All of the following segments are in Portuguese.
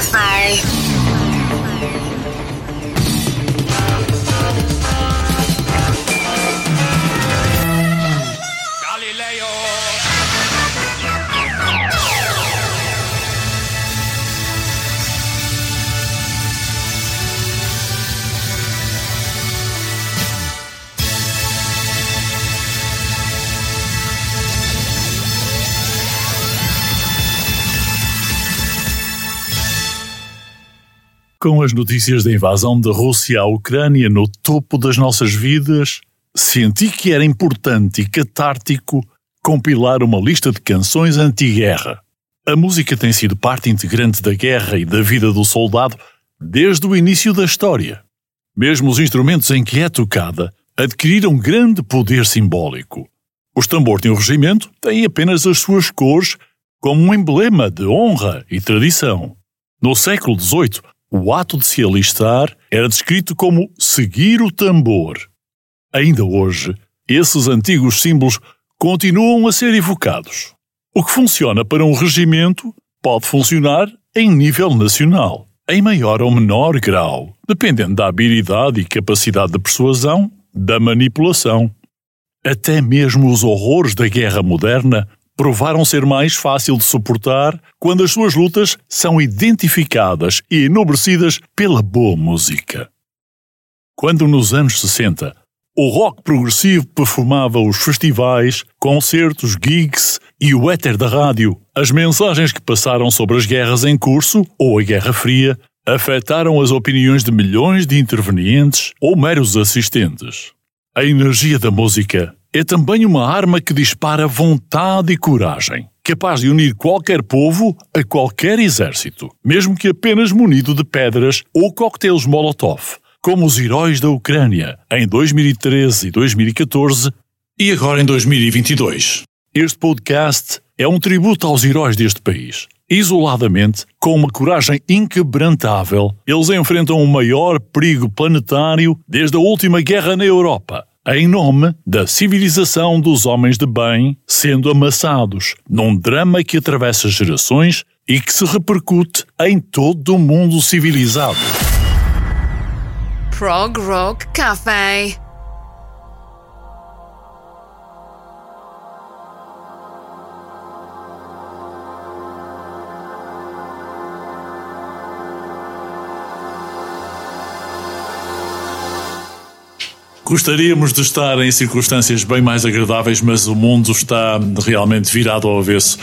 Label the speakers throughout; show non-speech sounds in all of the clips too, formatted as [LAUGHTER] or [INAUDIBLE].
Speaker 1: Rock
Speaker 2: Com as notícias da invasão da Rússia à Ucrânia no topo das nossas vidas, senti que era importante e catártico compilar uma lista de canções anti-guerra. A música tem sido parte integrante da guerra e da vida do soldado desde o início da história. Mesmo os instrumentos em que é tocada adquiriram grande poder simbólico. Os tambores de um regimento têm apenas as suas cores como um emblema de honra e tradição. No século XVIII, o ato de se alistar era descrito como seguir o tambor. Ainda hoje, esses antigos símbolos continuam a ser evocados. O que funciona para um regimento pode funcionar em nível nacional, em maior ou menor grau, dependendo da habilidade e capacidade de persuasão, da manipulação. Até mesmo os horrores da guerra moderna provaram ser mais fácil de suportar quando as suas lutas são identificadas e enobrecidas pela boa música. Quando nos anos 60 o rock progressivo perfumava os festivais, concertos, gigs e o éter da rádio, as mensagens que passaram sobre as guerras em curso ou a Guerra Fria afetaram as opiniões de milhões de intervenientes ou meros assistentes. A energia da música é também uma arma que dispara vontade e coragem, capaz de unir qualquer povo a qualquer exército, mesmo que apenas munido de pedras ou coquetéis Molotov, como os heróis da Ucrânia em 2013 e 2014 e agora em 2022. Este podcast é um tributo aos heróis deste país. Isoladamente, com uma coragem inquebrantável, eles enfrentam o maior perigo planetário desde a última guerra na Europa em nome da civilização dos homens de bem sendo amassados num drama que atravessa gerações e que se repercute em todo o mundo civilizado.
Speaker 1: Prog Rock Cafe.
Speaker 2: Gostaríamos de estar em circunstâncias bem mais agradáveis, mas o mundo está realmente virado ao avesso.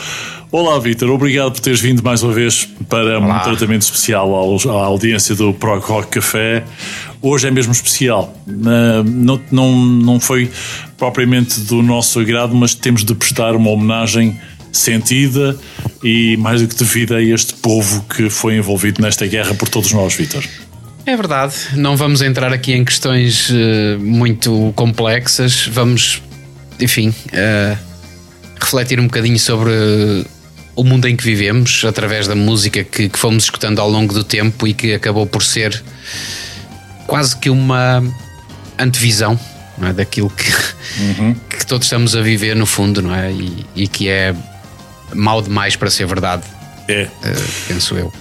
Speaker 2: Olá, Vitor, obrigado por teres vindo mais uma vez para
Speaker 3: Olá.
Speaker 2: um tratamento especial à audiência do Prog Rock Café. Hoje é mesmo especial. Na- Não, não, não foi propriamente do nosso agrado, mas temos de prestar uma homenagem sentida e mais do que devida a este povo que foi envolvido nesta guerra por todos nós, Vitor.
Speaker 3: É verdade, não vamos entrar aqui em questões eh, muito complexas, vamos, enfim, eh, refletir um bocadinho sobre o mundo em que vivemos através da música que, que fomos escutando ao longo do tempo e que acabou por ser quase que uma antevisão não é? daquilo que, [LAUGHS] que todos estamos a viver no fundo, não é? E, e que é mau demais para ser verdade,
Speaker 2: É.
Speaker 3: eh, penso eu.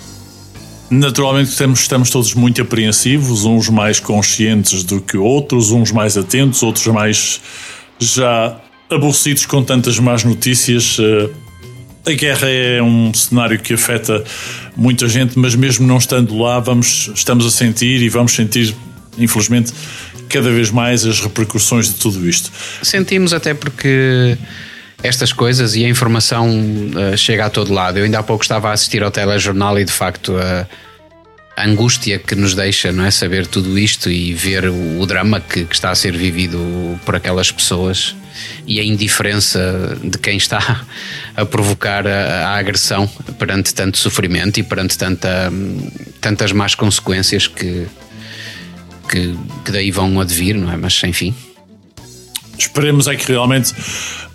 Speaker 2: Naturalmente estamos, estamos todos muito apreensivos, uns mais conscientes do que outros, uns mais atentos, outros mais já aborrecidos com tantas más notícias. Eh, A guerra é um cenário que afeta muita gente, mas mesmo não estando lá, vamos, estamos a sentir e vamos sentir, infelizmente, cada vez mais as repercussões de tudo isto.
Speaker 3: Sentimos até porque estas coisas e a informação eh, chega a todo lado. Eu ainda há pouco estava a assistir ao telejornal e de facto a, angústia que nos deixa, não é? Saber tudo isto e ver o, o drama que, que, está a ser vivido por aquelas pessoas e a indiferença de quem está a provocar a, a agressão perante tanto sofrimento e perante tanta, tantas más consequências que, que, que daí vão advir, não é? Mas enfim.
Speaker 2: Esperemos é que realmente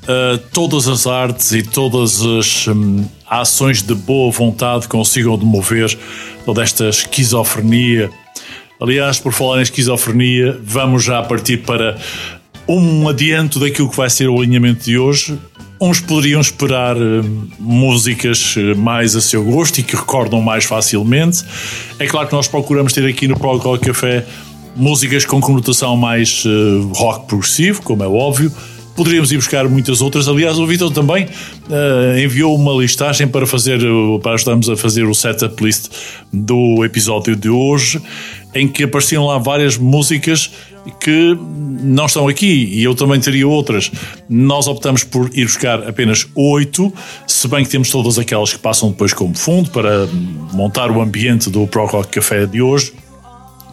Speaker 2: uh, todas as artes e todas as um, ações de boa vontade consigam demover toda esta esquizofrenia. Aliás, por falar em esquizofrenia, vamos já partir para um adianto daquilo que vai ser o alinhamento de hoje. Uns poderiam esperar uh, músicas uh, mais a seu gosto e que recordam mais facilmente. É claro que nós procuramos ter aqui no Prog Rock Café músicas com conotação mais uh, rock progressivo, como é óbvio. Poderíamos ir buscar muitas outras. Aliás, o Vitor também uh, enviou uma listagem para fazer, para ajudar-nos a fazer o setup list do episódio de hoje, em que apareciam lá várias músicas que não estão aqui e eu também teria outras. Nós optamos por ir buscar apenas oito, se bem que temos todas aquelas que passam depois como fundo para montar o ambiente do Pro Rock Café de hoje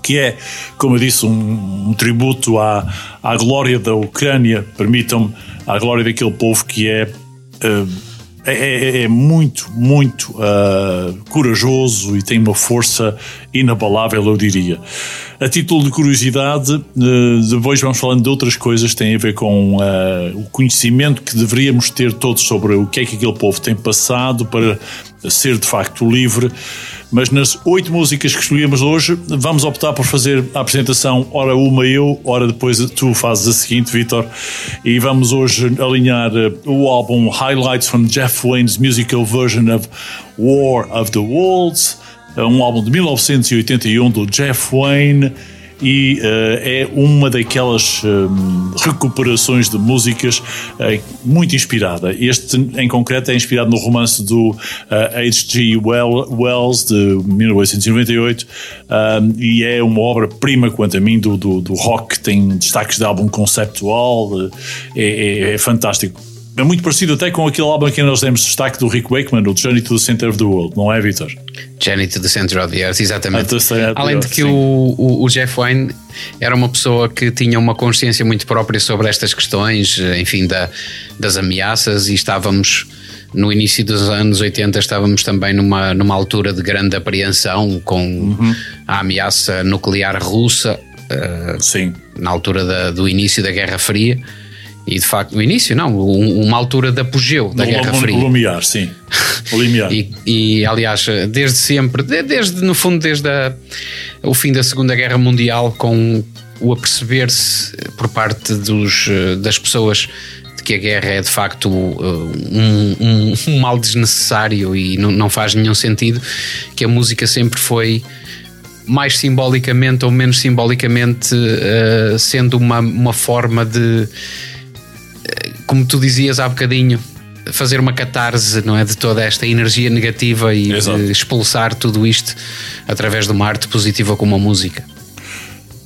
Speaker 2: que é, como eu disse, um, um tributo à, à glória da Ucrânia, permitam-me, à glória daquele povo que é. Uh, é, é, muito, muito uh, corajoso e tem uma força inabalável, eu diria. A título de curiosidade, uh, depois vamos falando de outras coisas que têm a ver com uh, o conhecimento que deveríamos ter todos sobre o que é que aquele povo tem passado para ser de facto livre. Mas nas oito músicas que escolhemos hoje, vamos optar por fazer a apresentação, ora uma eu, ora depois tu fazes a seguinte, Vitor. E vamos hoje alinhar eh, o álbum Highlights from Jeff Wayne's musical version of War of the Worlds, é um álbum de 1981 do Jeff Wayne e uh, é uma daquelas um, recuperações de músicas uh, muito inspirada. Este, em concreto, é inspirado no romance do uh, H.G. Wells de 1898 um, e é uma obra-prima, quanto a mim, do, do, do, rock. Tem destaques de álbum conceptual, é, é, é fantástico. É muito parecido até com aquele álbum que nós demos destaque do Rick Wakeman, o Journey to the Center of the World, não é, Vitor?
Speaker 3: Journey to the Center of the Earth, exatamente. Além de que o, o, o, Jeff Wayne era uma pessoa que tinha uma consciência muito própria sobre estas questões, enfim, da, das ameaças, e estávamos no início dos anos 80 estávamos também numa, numa altura de grande apreensão com uhum. a ameaça nuclear russa. Uh,
Speaker 2: Sim.
Speaker 3: Na altura da, do início da Guerra Fria. E de facto, no início, não, uma altura de apogeu da Guerra Fria.
Speaker 2: O limiar, sim. [LAUGHS] O limiar.
Speaker 3: e, e, aliás, desde sempre, desde, no fundo, desde a, o fim da Segunda Guerra Mundial, com o aperceber-se por parte dos, das pessoas de que a guerra é de facto um, um, um mal desnecessário e não, não faz nenhum sentido, que a música sempre foi mais simbolicamente ou menos simbolicamente, uh, sendo uma, uma forma de como tu dizias há bocadinho, fazer uma catarse não é, de toda esta energia negativa e expulsar tudo isto através de uma arte positiva como a música.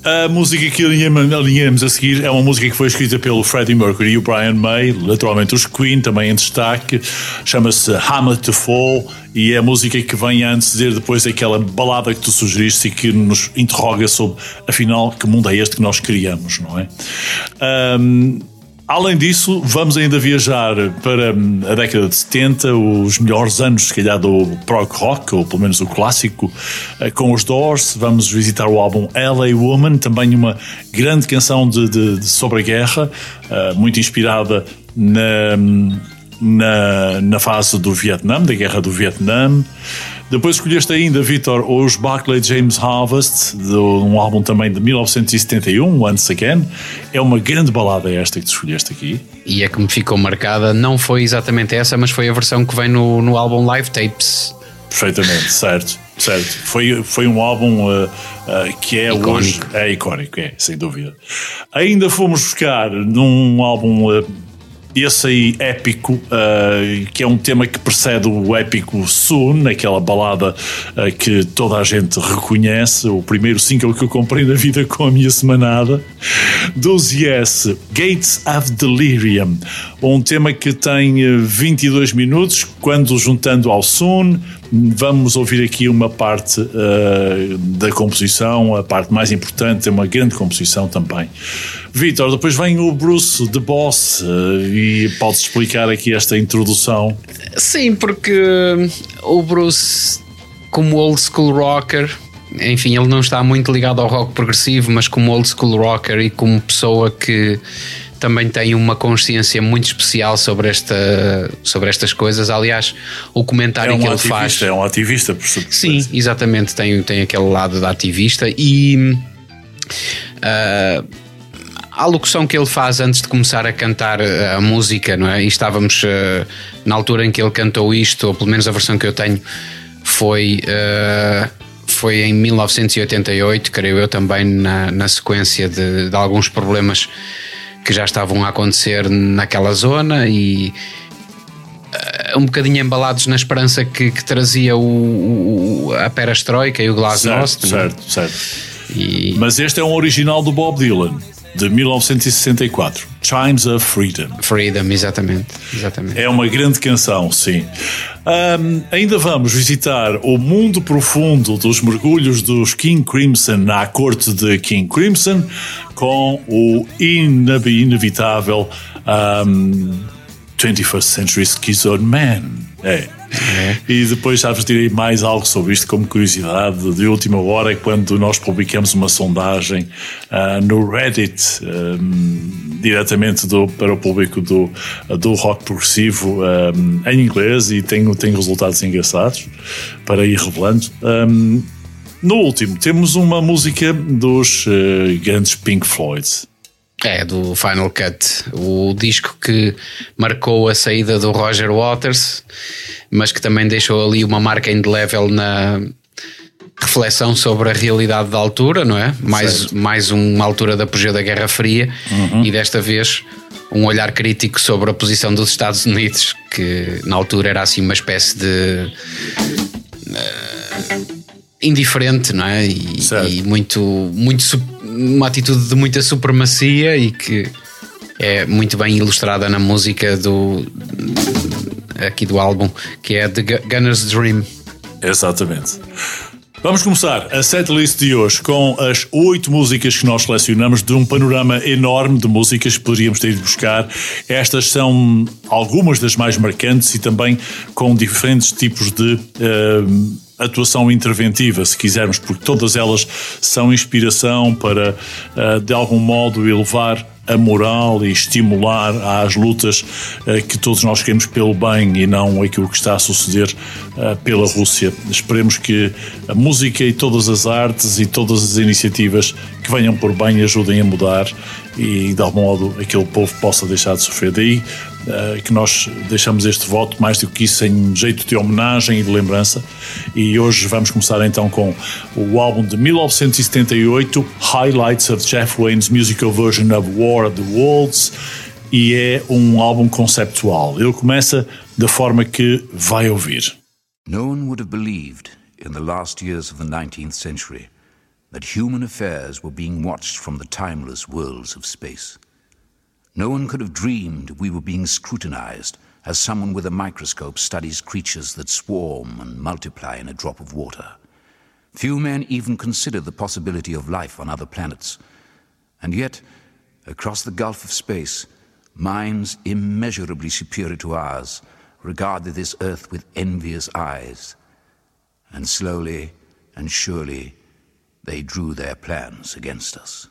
Speaker 2: A música que alinhamos a seguir é uma música que foi escrita pelo Freddie Mercury e o Brian May, naturalmente os Queen também em destaque, chama-se Hammer to Fall e é a música que vem a anteceder depois daquela balada que tu sugeriste e que nos interroga sobre afinal que mundo é este que nós criamos, não é? Um, Além disso, vamos ainda viajar para a década de 70, os melhores anos, se calhar, do prog rock, ou pelo menos o clássico, eh, com os Doors. Vamos visitar o álbum LA Woman, também uma grande canção de, de, de sobre a guerra, uh, muito inspirada na, na, na fase do Vietnã, da guerra do Vietnã. Depois escolheste ainda, Vitor, os Barclay James Harvest, de um álbum também de 1971, Once Again. É uma grande balada esta que tu escolheste aqui.
Speaker 3: E a que me ficou marcada não foi exatamente essa, mas foi a versão que vem no, no álbum Live Tapes.
Speaker 2: Perfeitamente, [LAUGHS] certo, certo. Foi, foi um álbum uh, uh, que é icónico. hoje. É icónico, é, sem dúvida. Ainda fomos buscar num álbum. Uh, esse aí épico, uh, que é um tema que precede o épico Soon, aquela balada uh, que toda a gente reconhece, o primeiro single que eu comprei na vida com a minha semanada, 12S, Gates of Delirium, um tema que tem 22 eh, minutos, quando juntando ao Soon, Vamos ouvir aqui uma parte uh, da composição, a parte mais importante, é uma grande composição também. Vitor, depois vem o Bruce, The Boss, uh, e podes explicar aqui esta introdução?
Speaker 3: Sim, porque o Bruce, como old school rocker, enfim, ele não está muito ligado ao rock progressivo, mas como old school rocker e como pessoa que também tem uma consciência muito especial sobre, esta, sobre estas coisas. Aliás, o comentário é um que ele faz.
Speaker 2: É um ativista, por
Speaker 3: Sim, exatamente. Tem, tem aquele lado da ativista e. Uh, a locução que ele faz antes de começar a cantar a música, não é? E estávamos uh, na altura em que ele cantou isto, ou pelo menos a versão que eu tenho, foi. Uh, foi em 1988, creio eu, também na, na sequência de, de alguns problemas que já estavam a acontecer naquela zona e uh, um bocadinho embalados na esperança que, que trazia o, o, a perestroika e o glasnost.
Speaker 2: Certo, é? certo. certo. E... Mas este é um original do Bob Dylan de 1964, Chimes of Freedom.
Speaker 3: Freedom, exatamente, exatamente.
Speaker 2: É uma grande canção, sim. Um, ainda vamos visitar o mundo profundo dos mergulhos dos King Crimson na corte de King Crimson com o inevitável um, 21st Century Schizoid Man. É. É. E depois já vos direi mais algo sobre isto como curiosidade de última hora, quando nós publicamos uma sondagem uh, no Reddit um, diretamente do, para o público do, do rock progressivo um, em inglês e tem, tem resultados engraçados para ir revelando. Um, no último, temos uma música dos uh, grandes Pink Floyd.
Speaker 3: É, do Final Cut, o disco que marcou a saída do Roger Waters, mas que também deixou ali uma marca indelével na reflexão sobre a realidade da altura, não é? Mais, mais uma altura da apogeu da Guerra Fria uhum. e desta vez um olhar crítico sobre a posição dos Estados Unidos, que na altura era assim uma espécie de. Uh, indiferente, não é? E, e, muito, muito uma atitude de muita supremacia e que é muito bem ilustrada na música do aqui do álbum, que é The Gunner's Dream.
Speaker 2: Exatamente. Vamos começar a setlist de hoje com as oito músicas que nós selecionamos de um panorama enorme de músicas que poderíamos ter ido buscar. Estas são algumas das mais marcantes e também com diferentes tipos de uh, atuação interventiva, se quisermos, porque todas elas são inspiração para, uh, de algum modo, elevar a moral e estimular às lutas eh, que todos nós queremos pelo bem e não aquilo que está a suceder eh, pela Rússia. Esperemos que a música e todas as artes e todas as iniciativas que venham por bem ajudem a mudar e de algum modo aquele povo possa deixar de sofrer. Daí que nós deixamos este voto mais do que isso em jeito de homenagem e de lembrança. E hoje vamos começar então com o álbum de 1978, Highlights of Jeff Wayne's musical version of War of the Worlds. E é um álbum conceptual. Ele começa da forma que vai ouvir.
Speaker 4: No one would have believed in the last years of the 19th century that human affairs were being watched from the timeless worlds of space. No one could have dreamed we were being scrutinized as someone with a microscope studies creatures that swarm and multiply in a drop of water. Few men even consider the possibility of life on other planets. And yet, across the gulf of space, minds immeasurably superior to ours regarded this earth with envious eyes. And slowly and surely, they drew their plans against us.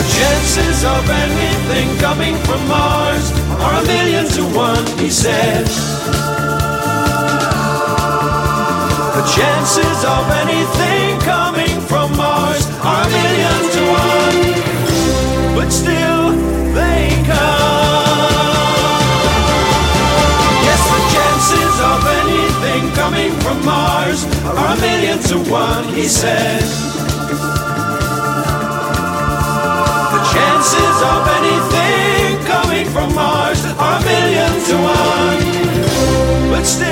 Speaker 5: The chances of anything coming from Mars are a million to one, he said. The chances of anything coming from Mars are a million to one, but still they come. Yes, the chances of anything coming from Mars are a million to one, he said. Of anything coming from Mars are a million to one, but still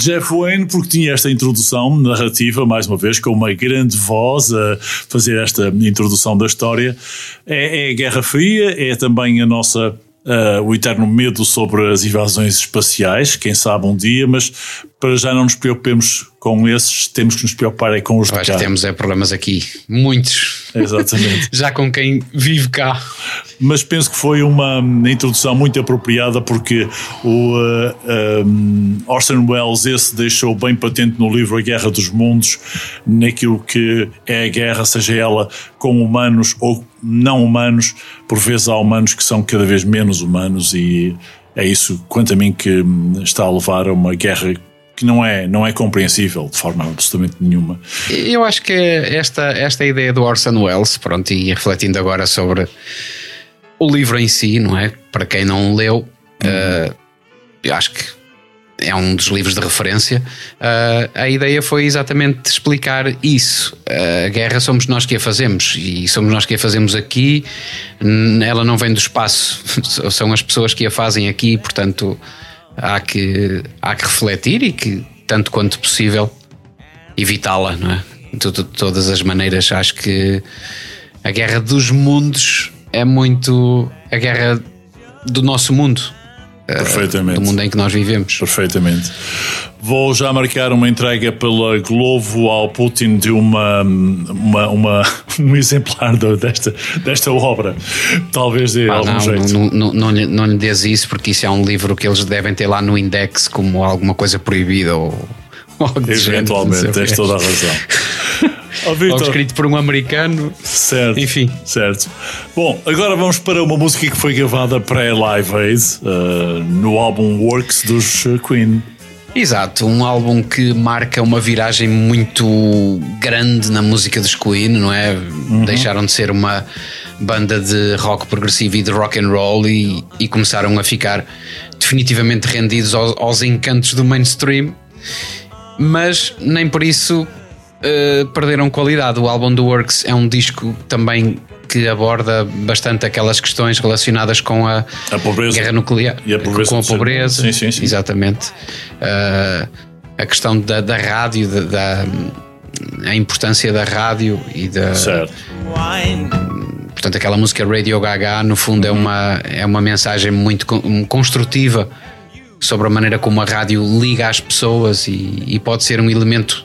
Speaker 2: Jeff Wayne, porque tinha esta introdução narrativa, mais uma vez, com uma grande voz a fazer esta introdução da história. É, é a Guerra Fria, é também a nossa. Uh, o eterno medo sobre as invasões espaciais, quem sabe um dia, mas para já não nos preocupemos com esses, temos que nos preocupar é com os
Speaker 3: Eu
Speaker 2: de
Speaker 3: acho
Speaker 2: cá.
Speaker 3: que temos é problemas aqui, muitos.
Speaker 2: Exatamente. [LAUGHS]
Speaker 3: Já com quem vive cá.
Speaker 2: mas penso que foi uma introdução muito apropriada porque o uh, um, Orson Welles esse deixou bem patente no livro A Guerra dos Mundos naquilo que é a guerra, seja ela com humanos ou não humanos, por vezes há humanos que são cada vez menos humanos e é isso, quanto a mim, que hum, está a levar a uma guerra que não é, não é compreensível de forma absolutamente nenhuma.
Speaker 3: Eu acho que esta, esta ideia do Orson Welles, pronto, e refletindo agora sobre o livro em si, não é? Para quem não leu, uh, eu acho que é um dos livros de referência. Uh, a ideia foi exatamente explicar isso. Uh, a guerra somos nós que a fazemos e somos nós que a fazemos aqui. Ela não vem do espaço, [LAUGHS] são as pessoas que a fazem aqui, portanto há que, há que refletir e que, tanto quanto possível, evitá-la, é? De, de todas as maneiras, acho que a guerra dos mundos é muito a guerra do nosso mundo,
Speaker 2: Perfeitamente.
Speaker 3: do mundo em que nós vivemos.
Speaker 2: Perfeitamente. Vou já marcar uma entrega pela Globo ao Putin de uma, uma, uma- [LAUGHS] um exemplar desta, desta obra. Talvez dê
Speaker 3: Ah,
Speaker 2: algum
Speaker 3: não,
Speaker 2: jeito.
Speaker 3: não, não, não, lhe, não lhe dês isso porque isso é um livro que eles devem ter lá no index como alguma coisa proibida ou, ou
Speaker 2: Eventualmente, tens toda a razão. [LAUGHS] Victor,
Speaker 3: escrito por um americano.
Speaker 2: certo,
Speaker 3: Enfim.
Speaker 2: certo. Bom, agora vamos para uma música que foi gravada pré-Live Aid uh, no álbum Works dos uh, Queen.
Speaker 3: Exato, um álbum que marca uma viragem muito grande na música dos Queen, não é? Deixaram de ser uma banda de rock progressivo e de rock and roll e, e começaram a ficar definitivamente rendidos aos, aos encantos do mainstream, mas nem por isso eh, perderam qualidade. O álbum do Works é um disco também que aborda bastante aquelas questões relacionadas com a,
Speaker 2: A
Speaker 3: guerra nuclear,
Speaker 2: E a pobreza
Speaker 3: com a pobreza,
Speaker 2: Sim, sim, sim.
Speaker 3: exatamente. Uh, a questão da, da rádio, da, da- a importância da rádio e da,
Speaker 2: Certo.
Speaker 3: portanto, aquela música Radio Gaga, no fundo, é, uma, é uma mensagem muito con- construtiva sobre a maneira como a rádio liga às pessoas e, e pode ser um elemento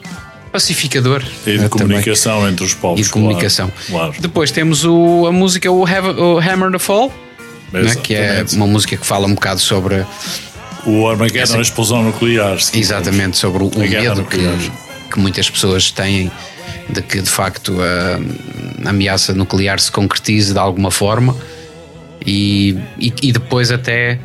Speaker 3: pacificador
Speaker 2: E de
Speaker 3: eh, também.
Speaker 2: comunicação entre os povos.
Speaker 3: E de comunicação.
Speaker 2: Claro. claro.
Speaker 3: Depois temos o, a música o, Have- o Hammer the Fall, né, que é uma música que fala um bocado sobre
Speaker 2: O Armageddon,
Speaker 3: Essa-
Speaker 2: a explosão nuclear.
Speaker 3: Exatamente, sobre o, o medo que, que muitas pessoas têm de que de facto a, a ameaça nuclear se concretize de alguma forma e, e, e depois até,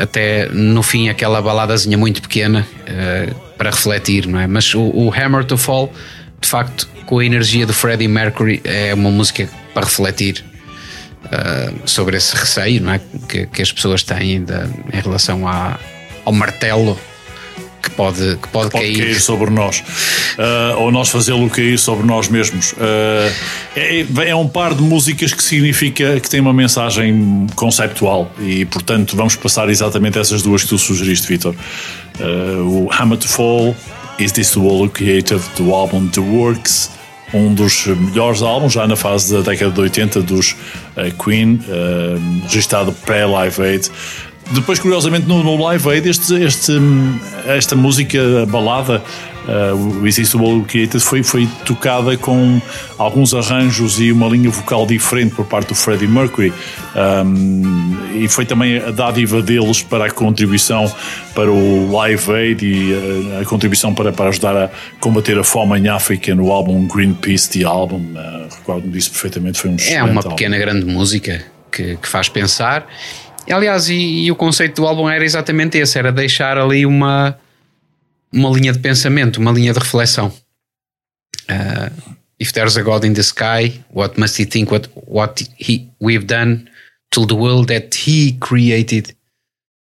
Speaker 3: até no fim aquela baladazinha muito pequena eh, para refletir, não é? Mas o, o Hammer to Fall, de facto, com a energia do Freddie Mercury, é uma música para refletir uh, sobre esse receio não é? que, que as pessoas têm da- em relação à- ao martelo que pode, que pode,
Speaker 2: pode
Speaker 3: cair.
Speaker 2: cair sobre nós uh, ou nós fazê-lo cair sobre nós mesmos. Uh, é, é, um par de músicas que significa que tem uma mensagem conceptual e, portanto, vamos passar exatamente essas duas que tu sugeriste, Vitor. Uh, o Hammer to Fall, Is This the World Created, do álbum The Works. Um dos melhores álbuns, já na fase da década de 80 dos Queen, registado pré-Live Aid. Depois, curiosamente, no, no Live Aid, este, este, esta música balada, uh, o Existe World Created, foi, foi tocada com alguns arranjos e uma linha vocal diferente por parte do Freddie Mercury. Um, e foi também a dádiva deles para a contribuição para o Live Aid e a, uh, a contribuição para, para ajudar a combater a fome em África no álbum Greenpeace, The Album. Uh, Recordo-me disso perfeitamente, foi um
Speaker 3: É uma pequena álbum. grande música que, que faz pensar Aliás, e, e, o conceito do álbum era exatamente esse: era deixar ali uma, uma linha de pensamento, uma linha de reflexão. Uh, if there's a God in the sky, what must he think what, what he, we've done to the world that he created?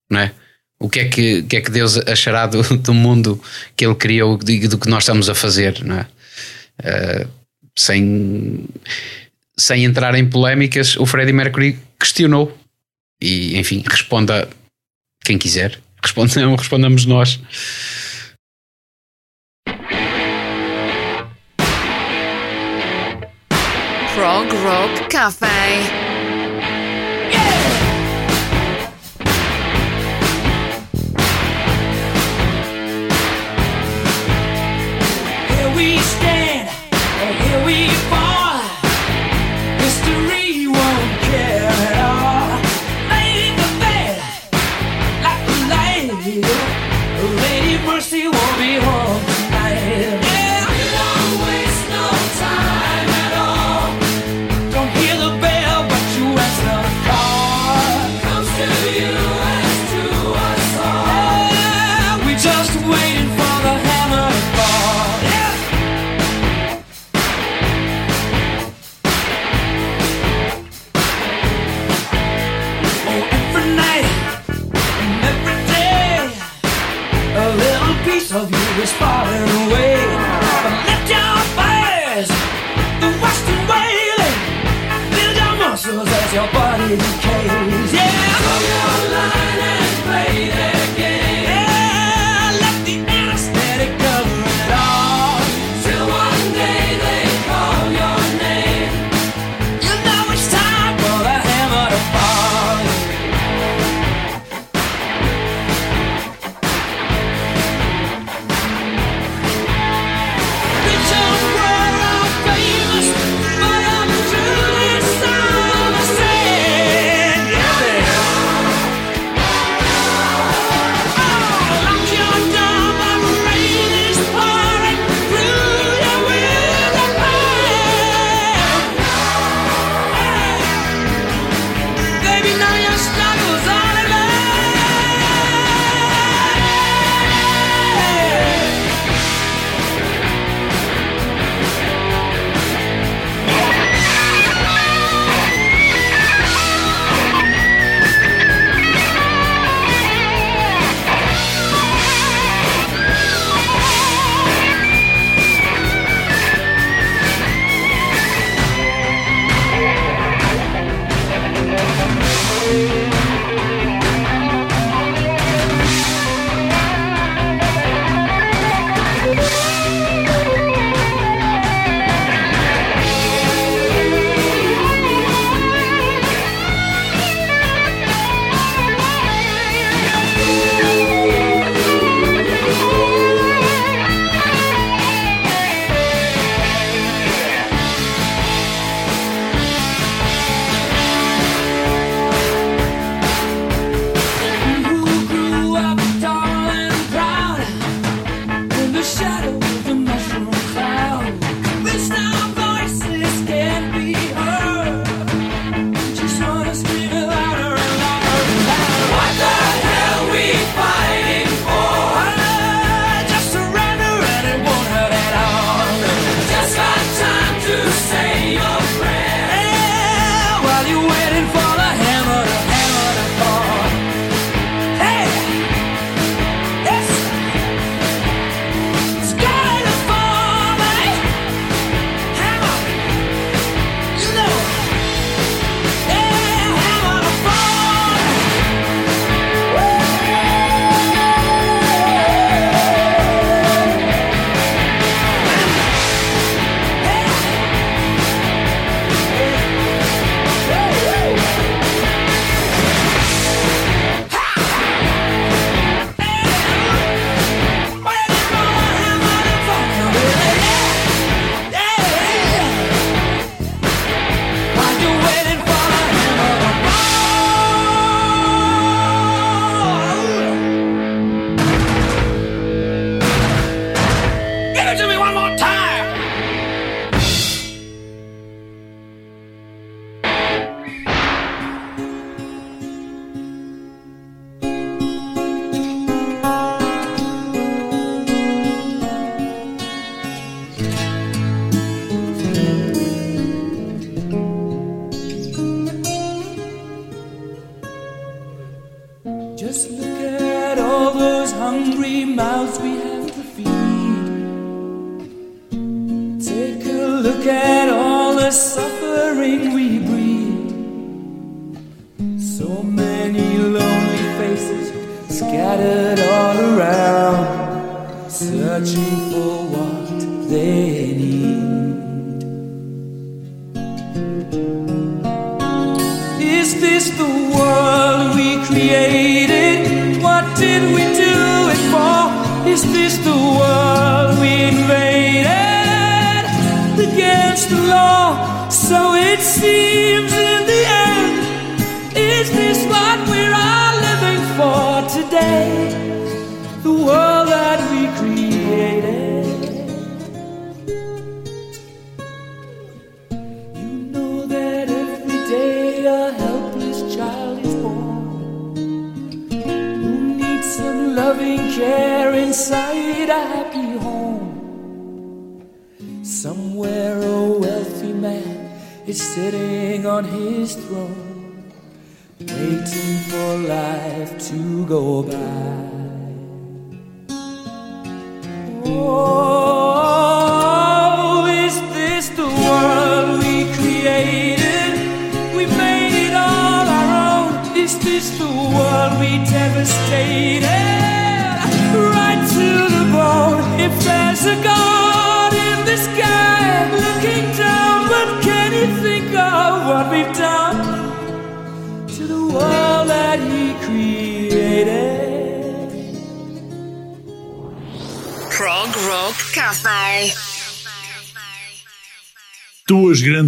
Speaker 3: Não é? O que é que, que, é que Deus achará do, do mundo que ele criou e do que nós estamos a fazer? Não é? Uh, sem, sem entrar em polémicas, o Freddie Mercury questionou e, enfim, responda quem quiser. Respondam, [LAUGHS] respondamos nós.
Speaker 1: Prog Rock Café.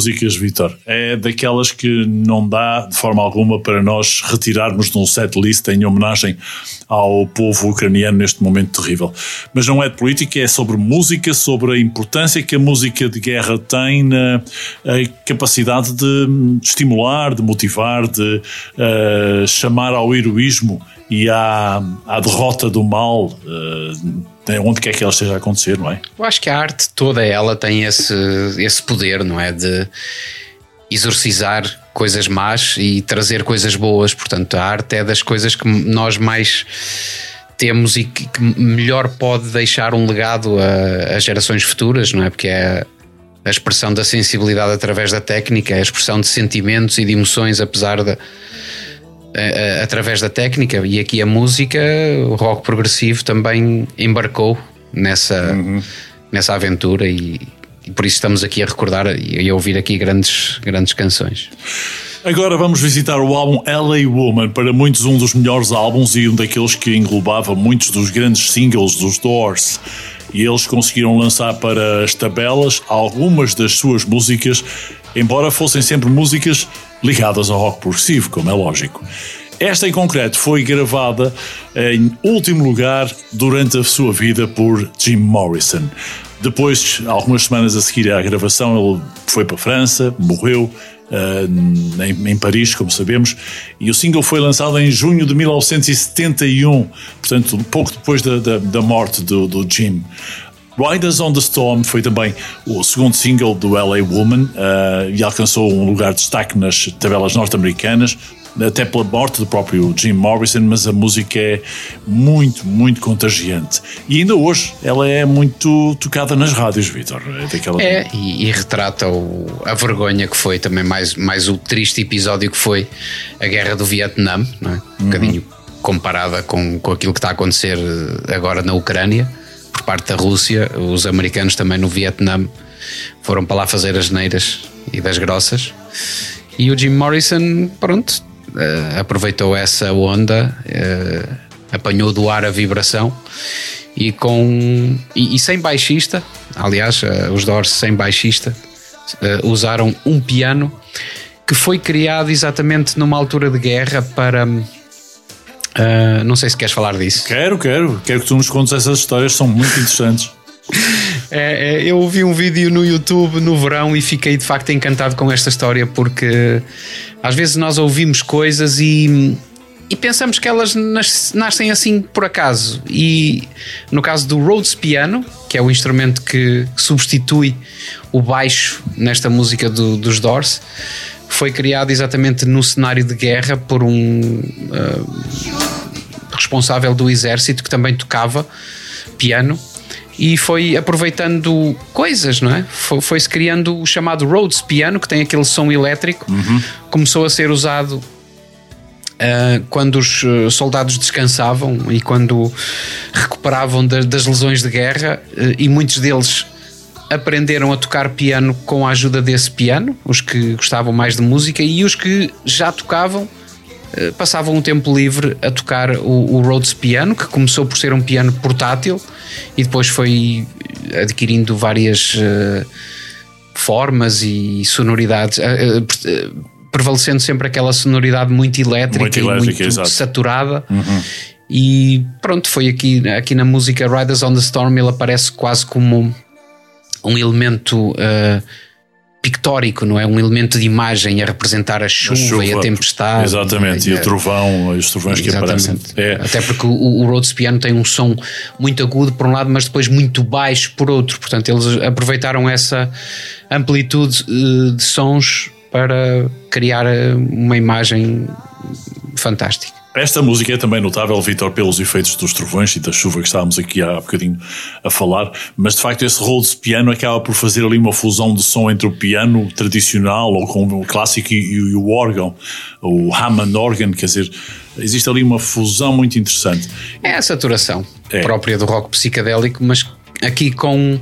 Speaker 2: músicas, Vitor. É daquelas que não dá de forma alguma para nós retirarmos de um set list em homenagem ao povo ucraniano neste momento terrível. Mas não é de política, é sobre música, sobre a importância que a música de guerra tem na capacidade de estimular, de motivar, de eh, chamar ao heroísmo e à, à derrota do mal, eh, onde quer que ela esteja a acontecer, não é?
Speaker 3: Eu acho que a arte toda ela tem esse, esse poder, não é? De exorcizar coisas más e trazer coisas boas. Portanto, a arte é das coisas que nós mais temos e que, que melhor pode deixar um legado a, a gerações futuras, não é? Porque é a expressão da sensibilidade através da técnica, é a expressão de sentimentos e de emoções, apesar da. a- a- através da técnica e aqui a música, o rock progressivo também embarcou nessa, nessa aventura e por isso estamos aqui a recordar e a ouvir aqui grandes, grandes canções.
Speaker 2: Agora vamos visitar o álbum LA Woman, para muitos um dos melhores álbuns e um daqueles que englobava muitos dos grandes singles dos Doors. E eles conseguiram lançar para as tabelas algumas das suas músicas, embora fossem sempre músicas ligadas ao rock progressivo, como é lógico. Esta em concreto foi gravada em último lugar durante a sua vida por Jim Morrison. Depois, algumas semanas a seguir à gravação, ele foi para a França, morreu uh, em, em, Paris, como sabemos, e o single foi lançado em junho de 1971, portanto, pouco depois da, da, da morte do, do, Jim. Riders on the Storm foi também o segundo single do LA Woman uh, e alcançou um lugar de destaque nas tabelas norte-americanas, até pela morte do próprio Jim Morrison, mas a música é muito, muito contagiante. E ainda hoje ela é muito tocada nas rádios, Vitor. É,
Speaker 3: é e, e, retrata o, a vergonha que foi também, mais, mais o triste episódio que foi a guerra do Vietnã, é? um uhum. bocadinho comparada com, com aquilo que está a acontecer agora na Ucrânia, por parte da Rússia. Os americanos também no Vietnã foram para lá fazer as neiras e das grossas. E o Jim Morrison, pronto, Uh, aproveitou essa onda, uh, apanhou do ar a vibração e com e, e sem baixista, aliás, uh, os Doors sem baixista usaram um piano que foi criado exatamente numa altura de guerra para não sei se queres falar disso.
Speaker 2: Quero, quero, quero que tu nos contes essas histórias, são muito interessantes. [LAUGHS]
Speaker 3: É, é, eu vi um vídeo no YouTube no verão e fiquei de facto encantado com esta história porque às vezes nós ouvimos coisas e, e pensamos que elas nas, nascem assim por acaso. E no caso do Rhodes Piano, que é o instrumento que substitui o baixo nesta música do, dos Doors, foi criado exatamente no cenário de guerra por um. Uh, responsável do exército que também tocava piano e foi aproveitando coisas, não é? Foi- Foi-se criando o chamado Rhodes piano, que tem aquele som elétrico, começou a ser usado Uh, quando os uh, soldados descansavam e quando recuperavam da- das lesões de guerra, uh, e muitos deles aprenderam a tocar piano com a ajuda desse piano, os que gostavam mais de música, e os que já tocavam passavam um tempo livre a tocar o, o Rhodes Piano, que começou por ser um piano portátil e depois foi adquirindo várias uh, formas e sonoridades, uh, uh, pre- prevalecendo sempre aquela sonoridade muito elétrica,
Speaker 2: Muito
Speaker 3: e
Speaker 2: elétrica,
Speaker 3: muito
Speaker 2: exato.
Speaker 3: saturada. E pronto, foi aqui, aqui na música Riders on the Storm ele aparece quase como um elemento uh, pictórico, não é? Um elemento de imagem a representar a chuva, e a tempestade.
Speaker 2: Exatamente, e,
Speaker 3: a-
Speaker 2: o trovão, os trovões que aparecem. É,
Speaker 3: Até porque o, o Rhodes Piano tem um som muito agudo por um lado, mas depois muito baixo por outro. Portanto, eles aproveitaram essa amplitude eh, de sons para criar eh, uma imagem fantástica.
Speaker 2: Esta música é também notável, Vitor, pelos efeitos dos trovões e da chuva que estávamos aqui há bocadinho a falar, mas de facto esse Rhodes piano acaba por fazer ali uma fusão de som entre o piano tradicional ou com o clássico e, e o órgão, o Hammond organ, quer dizer, existe ali uma fusão muito interessante.
Speaker 3: É a saturação
Speaker 2: É.
Speaker 3: própria do rock psicadélico, mas aqui com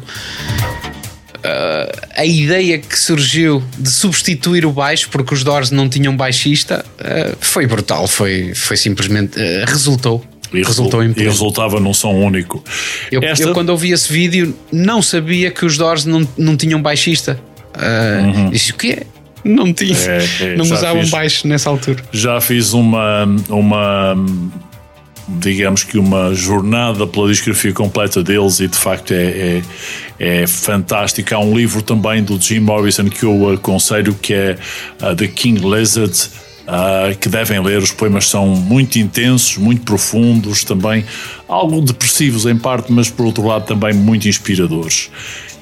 Speaker 3: ah, a ideia que surgiu de substituir o baixo, porque os Doors não tinham baixista, ah, foi brutal, foi, foi simplesmente. ah, resultou.
Speaker 2: E,
Speaker 3: resultou em
Speaker 2: e resultava num som único.
Speaker 3: Eu,
Speaker 2: Esta-
Speaker 3: eu, quando ouvi esse vídeo, não sabia que os Doors não, não tinham baixista. Ah, Disse o quê? Não tinha.
Speaker 2: Uhum. É, é,
Speaker 3: não usavam
Speaker 2: fiz.
Speaker 3: baixo nessa altura.
Speaker 2: já fiz uma, uma digamos que uma jornada pela discografia completa deles e de facto é, é, é fantástico. Há um livro também do Jim Morrison que eu aconselho que é uh, The King Lizard. uh, que devem ler, os poemas são muito intensos, muito profundos, também algo depressivos em parte, mas por outro lado também muito inspiradores.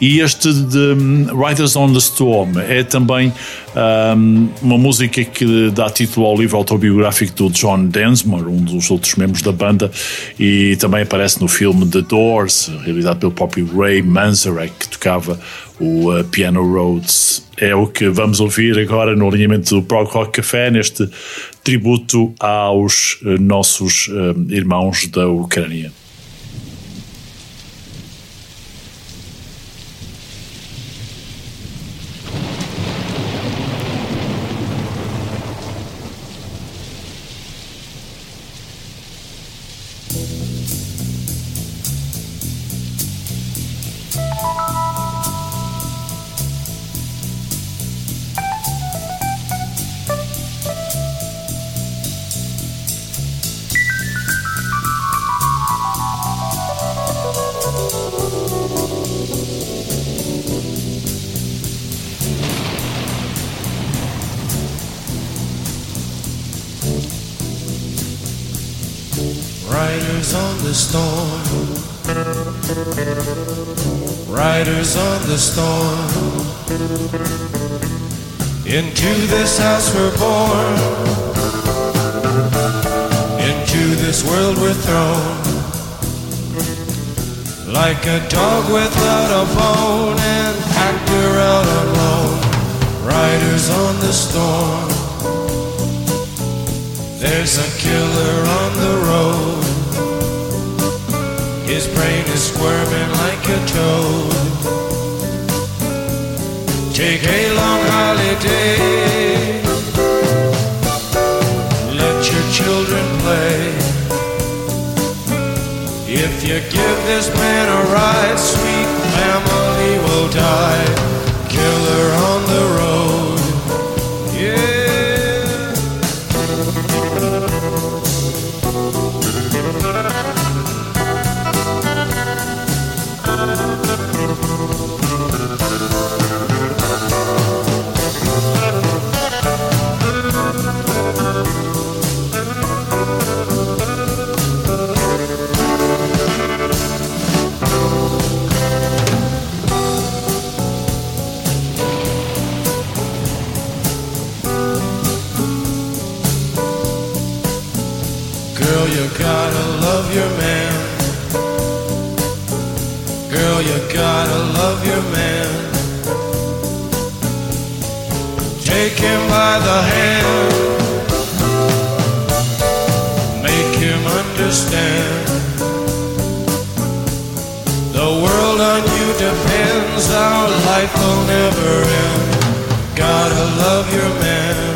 Speaker 2: E este de um, Riders on the Storm é também um, uma música que dá título ao livro autobiográfico do John Densmore, um dos outros membros da banda, e também aparece no filme The Doors, realizado pelo próprio Ray Manzarek, que tocava o uh, Piano Roads. É o que vamos ouvir agora no alinhamento do Prog Rock Café, neste tributo aos uh, nossos uh, irmãos da Ucrânia.
Speaker 5: A killer on the road. His brain is squirming like a toad. Take a long holiday. Let your children play. If you give this man a ride, sweet family will die. Killer on the depends. Our life will never end. Gotta love your man.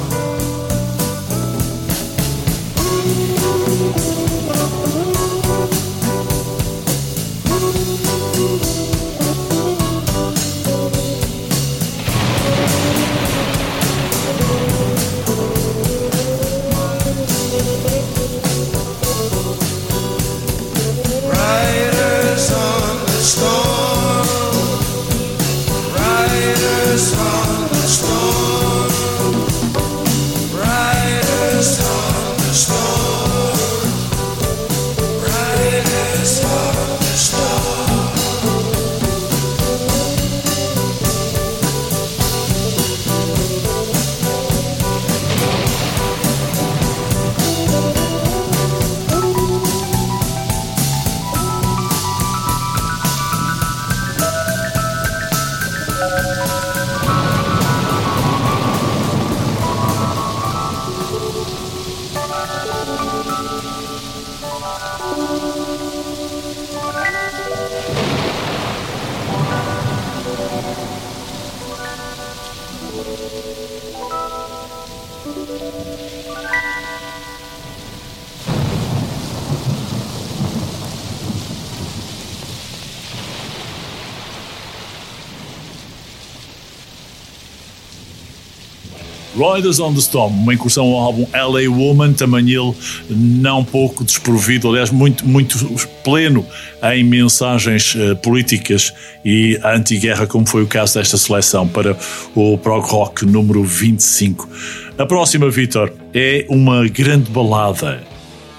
Speaker 5: Riders on the Storm,
Speaker 2: uma incursão ao álbum LA Woman, também ele não pouco desprovido, aliás, muito, muito pleno em mensagens eh, políticas e anti-guerra, como foi o caso desta seleção para o Prog Rock número 25. A próxima, Vitor, é uma grande balada.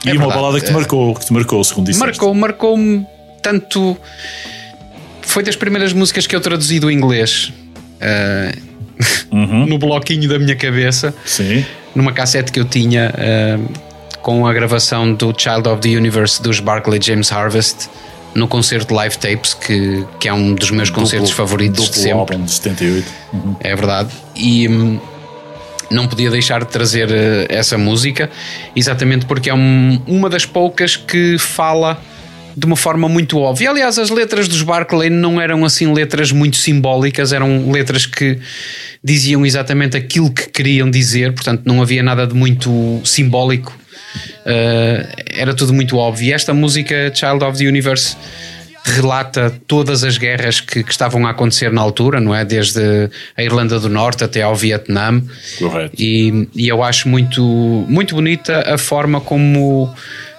Speaker 2: E
Speaker 3: É
Speaker 2: uma
Speaker 3: verdade,
Speaker 2: balada que te
Speaker 3: é.
Speaker 2: marcou, que te marcou, segundo disseste.
Speaker 3: Marcou, marcou-me tanto. Foi das primeiras músicas que eu traduzi do inglês. ah,
Speaker 2: Uhum.
Speaker 3: no bloquinho da minha cabeça,
Speaker 2: Sim.
Speaker 3: numa cassete que eu tinha ah, com a gravação do Child of the Universe dos Barclay James Harvest no concerto Live Tapes, que, que é um dos meus concertos
Speaker 2: Duplo-
Speaker 3: favoritos
Speaker 2: duplo
Speaker 3: de sempre.
Speaker 2: álbum de 78. Uhum.
Speaker 3: É verdade. E hum, não podia deixar de trazer eh, essa música, exatamente porque é um- uma das poucas que fala de uma forma muito óbvia. Aliás, as letras dos Barclay não eram assim letras muito simbólicas, eram letras que diziam exatamente aquilo que queriam dizer, portanto, não havia nada de muito simbólico. Eh, era tudo muito óbvio. E esta música, Child of the Universe, relata todas as guerras que, que estavam a acontecer na altura, não é? Desde a Irlanda do Norte até ao Vietnã.
Speaker 2: Correto.
Speaker 3: E, e eu acho muito, muito bonita a forma como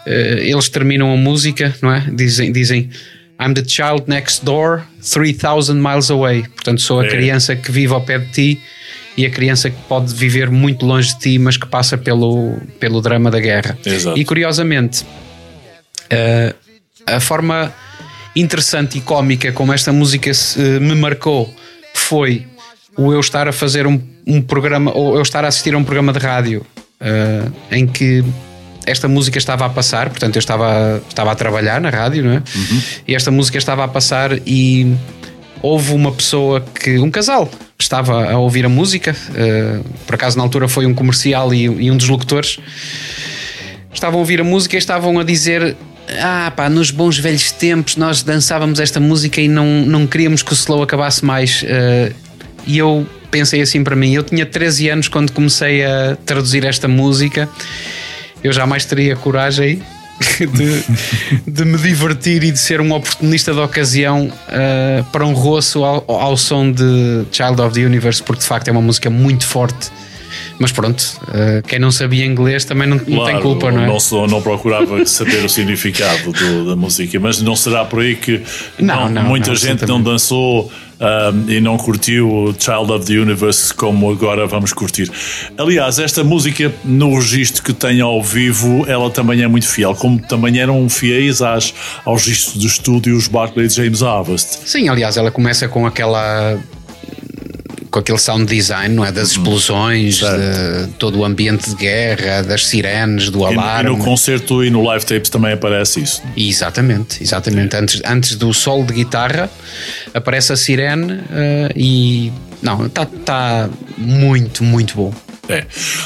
Speaker 3: eles terminam a música, não é? Dizem, dizem I'm the child next door, 3000 miles away. Portanto, sou a
Speaker 2: É.
Speaker 3: criança que vive ao pé de ti e a criança que pode viver muito longe de ti, mas que passa pelo, pelo drama da guerra.
Speaker 2: Exato.
Speaker 3: E curiosamente, eh, a forma interessante e cómica como esta música se, eh, me marcou foi o eu estar a fazer um, um programa ou eu estar a assistir a um programa de rádio eh, em que esta música estava a passar, portanto eu estava, estava a trabalhar na rádio, não é? E esta música estava a passar e houve uma pessoa que, um casal, que estava a ouvir a música, eh, por acaso na altura foi um comercial e, e um dos locutores, estavam a ouvir a música e estavam a dizer ah pá, nos bons velhos tempos nós dançávamos esta música e não, não queríamos que o slow acabasse mais. Eh, e eu pensei assim para mim, eu tinha 13 anos quando comecei a traduzir esta música eu jamais teria coragem [LAUGHS] de, de me divertir e de ser um oportunista da ocasião eh, para um roço ao, ao som de Child of the Universe, porque de facto é uma música muito forte. Mas pronto, eh, quem não sabia inglês também não, não tem
Speaker 2: Claro,
Speaker 3: culpa, não é?
Speaker 2: Não, não procurava [LAUGHS] saber o significado do- da música, mas não será por aí que
Speaker 3: Não, não,
Speaker 2: muita gente não dançou ahm, e não curtiu o Child of the Universe como agora vamos curtir. Aliás, esta música, no registro que tem ao vivo, ela também é muito fiel, como também eram fiéis às, aos registros dos estúdios Barclay James Harvest.
Speaker 3: Sim, aliás, ela começa com aquela. Com aquele sound design, não é? Das explosões,
Speaker 2: Uhum. Certo.
Speaker 3: de todo o ambiente de guerra, das sirenes, do
Speaker 2: E, no- e
Speaker 3: alarme.
Speaker 2: no concerto e no live tapes também aparece isso.
Speaker 3: Exatamente, exatamente. Antes, antes do solo de guitarra aparece a sirene eh, e. Não, está tá muito, muito bom.
Speaker 2: É.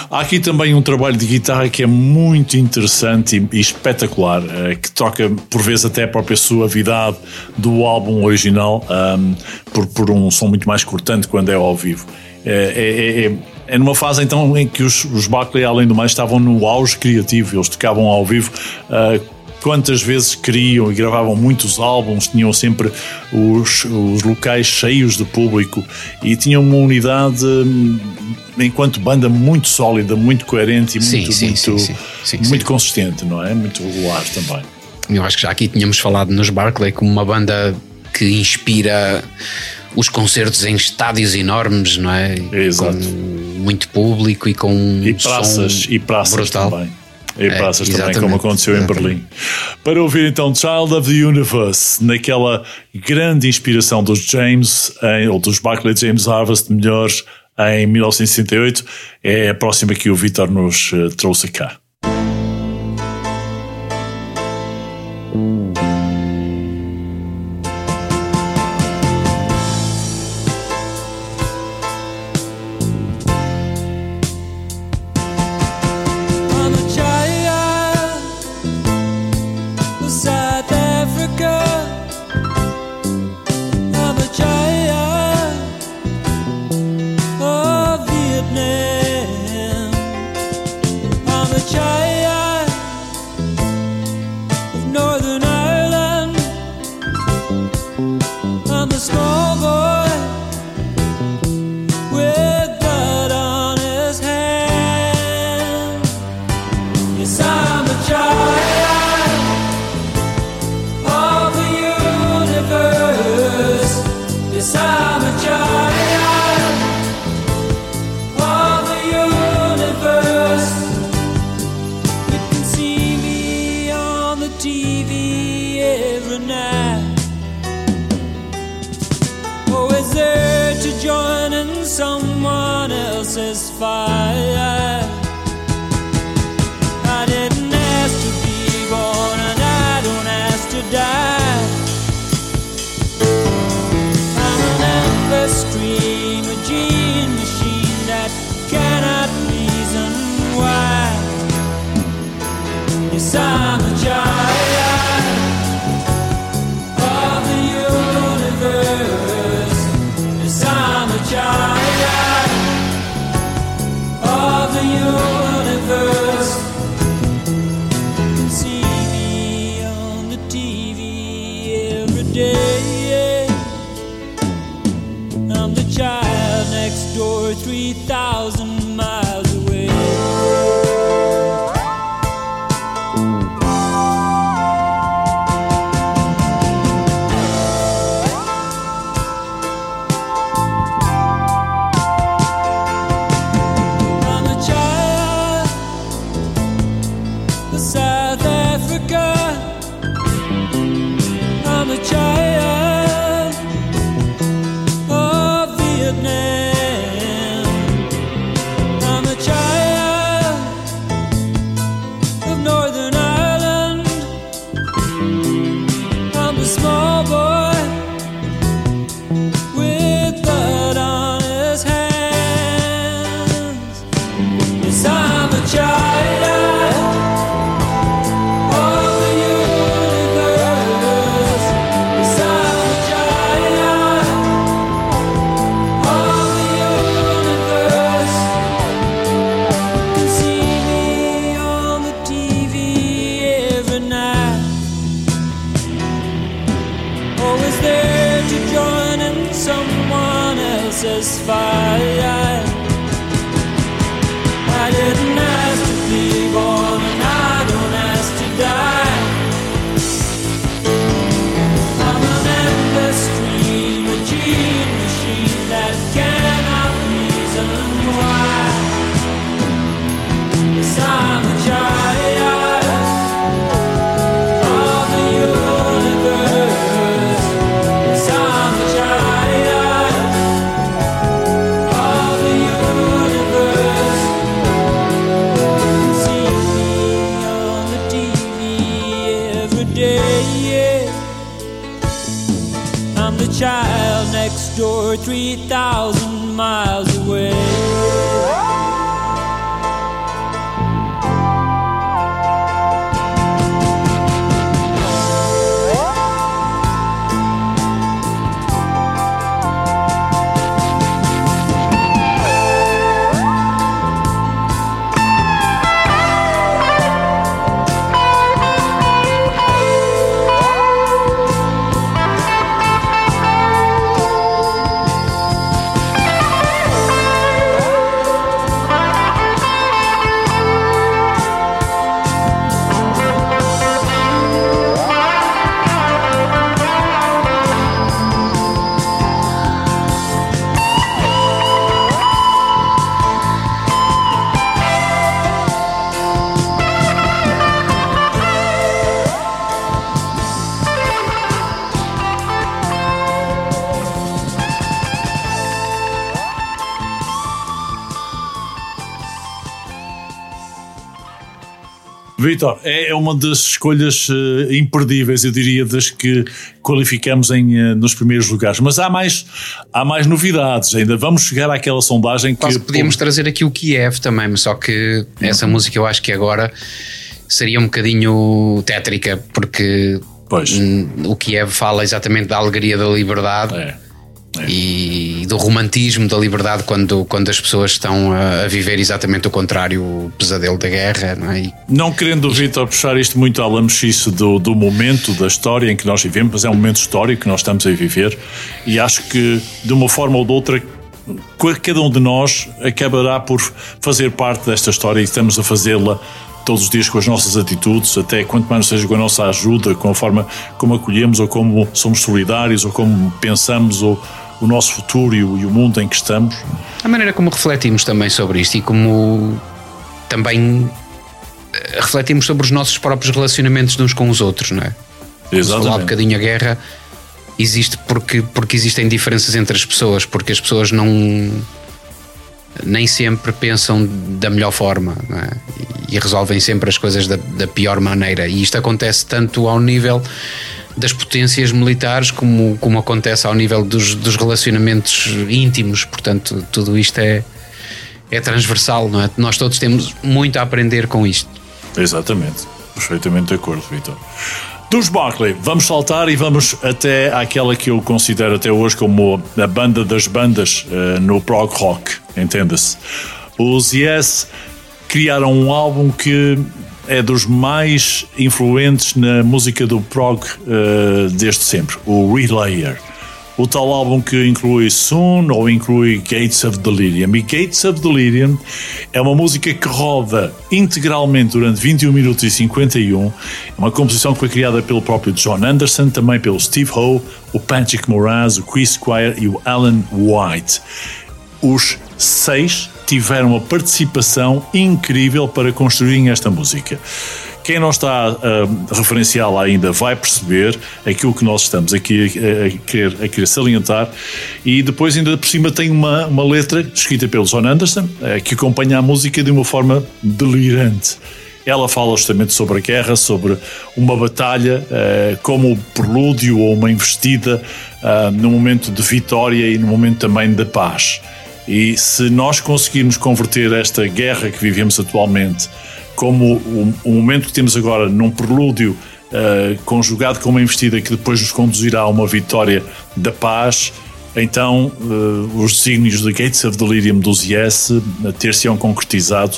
Speaker 2: Há aqui também um trabalho de guitarra que é muito interessante e, espetacular, eh, que toca por vezes até a própria suavidade do álbum original, ahm, por, por um som muito mais cortante quando é ao vivo. É, é- é- é numa fase então em que os, os Barclay, além do mais, estavam no auge criativo, eles tocavam ao vivo. ah, quantas vezes queriam e gravavam muitos álbuns, tinham sempre os, os locais cheios de público e tinham uma unidade hum, enquanto banda muito sólida, muito coerente e muito,
Speaker 3: sim,
Speaker 2: muito,
Speaker 3: sim, sim. Sim,
Speaker 2: muito consistente, não é? Muito regular também.
Speaker 3: Eu acho que já aqui tínhamos falado nos Barclay como uma banda que inspira os concertos em estádios enormes, não é?
Speaker 2: Exato.
Speaker 3: Com muito público e com
Speaker 2: E praças, e praças
Speaker 3: brutal.
Speaker 2: também. E
Speaker 3: É,
Speaker 2: praças também,
Speaker 3: exatamente,
Speaker 2: como aconteceu em
Speaker 3: exatamente.
Speaker 2: Berlim. Para ouvir então Child of the Universe, naquela grande inspiração dos James, em- ou dos Barclay James Harvest, melhores, em 1968, é a próxima que o Vitor nos eh, trouxe cá. Vitor, é é uma das escolhas eh, imperdíveis, eu diria, das que qualificamos em, eh, nos primeiros lugares. Mas há mais, há mais novidades, ainda vamos chegar àquela sondagem que.
Speaker 3: Quase podíamos trazer aqui o Kiev também, mas só que essa música eu acho que agora seria um bocadinho tétrica, porque
Speaker 2: Pois.
Speaker 3: o Kiev fala exatamente da alegria da liberdade.
Speaker 2: É.
Speaker 3: E do romantismo da liberdade quando, quando as pessoas estão a, viver exatamente o contrário, o pesadelo da guerra, não é? E
Speaker 2: Não querendo Vitor puxar isto muito à lamechice do, do momento, da história em que nós vivemos, mas é um momento histórico que nós estamos a viver e acho que de uma forma ou de outra cada um de nós acabará por fazer parte desta história e estamos a fazê-la todos os dias com as nossas atitudes, até quanto mais seja com a nossa ajuda, com a forma como acolhemos ou como somos solidários ou como pensamos ou o nosso futuro e o, e o mundo em que estamos.
Speaker 3: a maneira como refletimos também sobre isto e como também eh, refletimos sobre os nossos próprios relacionamentos de uns com os outros, não é? Falar um
Speaker 2: Exatamente.
Speaker 3: bocadinho a guerra existe porque, porque existem diferenças entre as pessoas, porque as pessoas não nem sempre pensam da melhor forma não é? e resolvem sempre as coisas da, da pior maneira. E isto acontece tanto ao nível das potências militares como, como acontece ao nível dos, dos relacionamentos íntimos. Portanto, tudo isto é, é transversal, não é? Nós todos temos muito a aprender com isto.
Speaker 2: Exatamente. Perfeitamente de acordo, Vitor. Dos Barclay, vamos saltar e vamos até àquela que eu considero até hoje como a banda das bandas eh, no prog rock, entenda-se. Os Yes criaram um álbum que é dos mais influentes na música do prog eh, desde sempre, o Relayer. O tal álbum que inclui Soon ou inclui Gates of Delirium. E Gates of Delirium é uma música que roda integralmente durante 21 minutos e 51. É uma composição que foi criada pelo próprio John Anderson, também pelo Steve Howe, o Patrick Moraz, o Chris Squire e o Alan White. Os seis tiveram uma participação incrível para construírem esta música. Quem não está a referenciá-la ainda vai perceber aquilo que nós estamos aqui a, querer, a querer salientar. E depois, ainda por cima, tem uma, uma letra escrita pelo John Anderson eh, que acompanha a música de uma forma delirante. Ela fala justamente sobre a guerra, sobre uma batalha, eh, como o prelúdio ou uma investida ah, no momento de vitória e no momento também de paz. E se nós conseguirmos converter esta guerra que vivemos atualmente como o, o momento que temos agora num prelúdio uh, conjugado com uma investida que depois nos conduzirá a uma vitória da paz, então uh, os desígnios de Gates of Delirium dos Yes ter-se-ão concretizado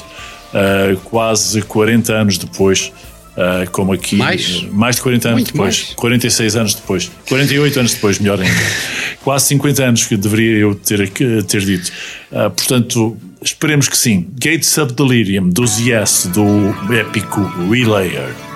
Speaker 2: uh, quase 40 anos depois. Uh, como aqui,
Speaker 3: Mais?
Speaker 2: mais de 40 anos
Speaker 3: Muito
Speaker 2: depois,
Speaker 3: mais.
Speaker 2: 46 anos depois, 48 anos depois, melhor ainda, [LAUGHS] quase 50 anos que deveria eu ter, ter dito. Uh, portanto, esperemos que sim. Gates of Delirium, dos Yes, do épico Relayer.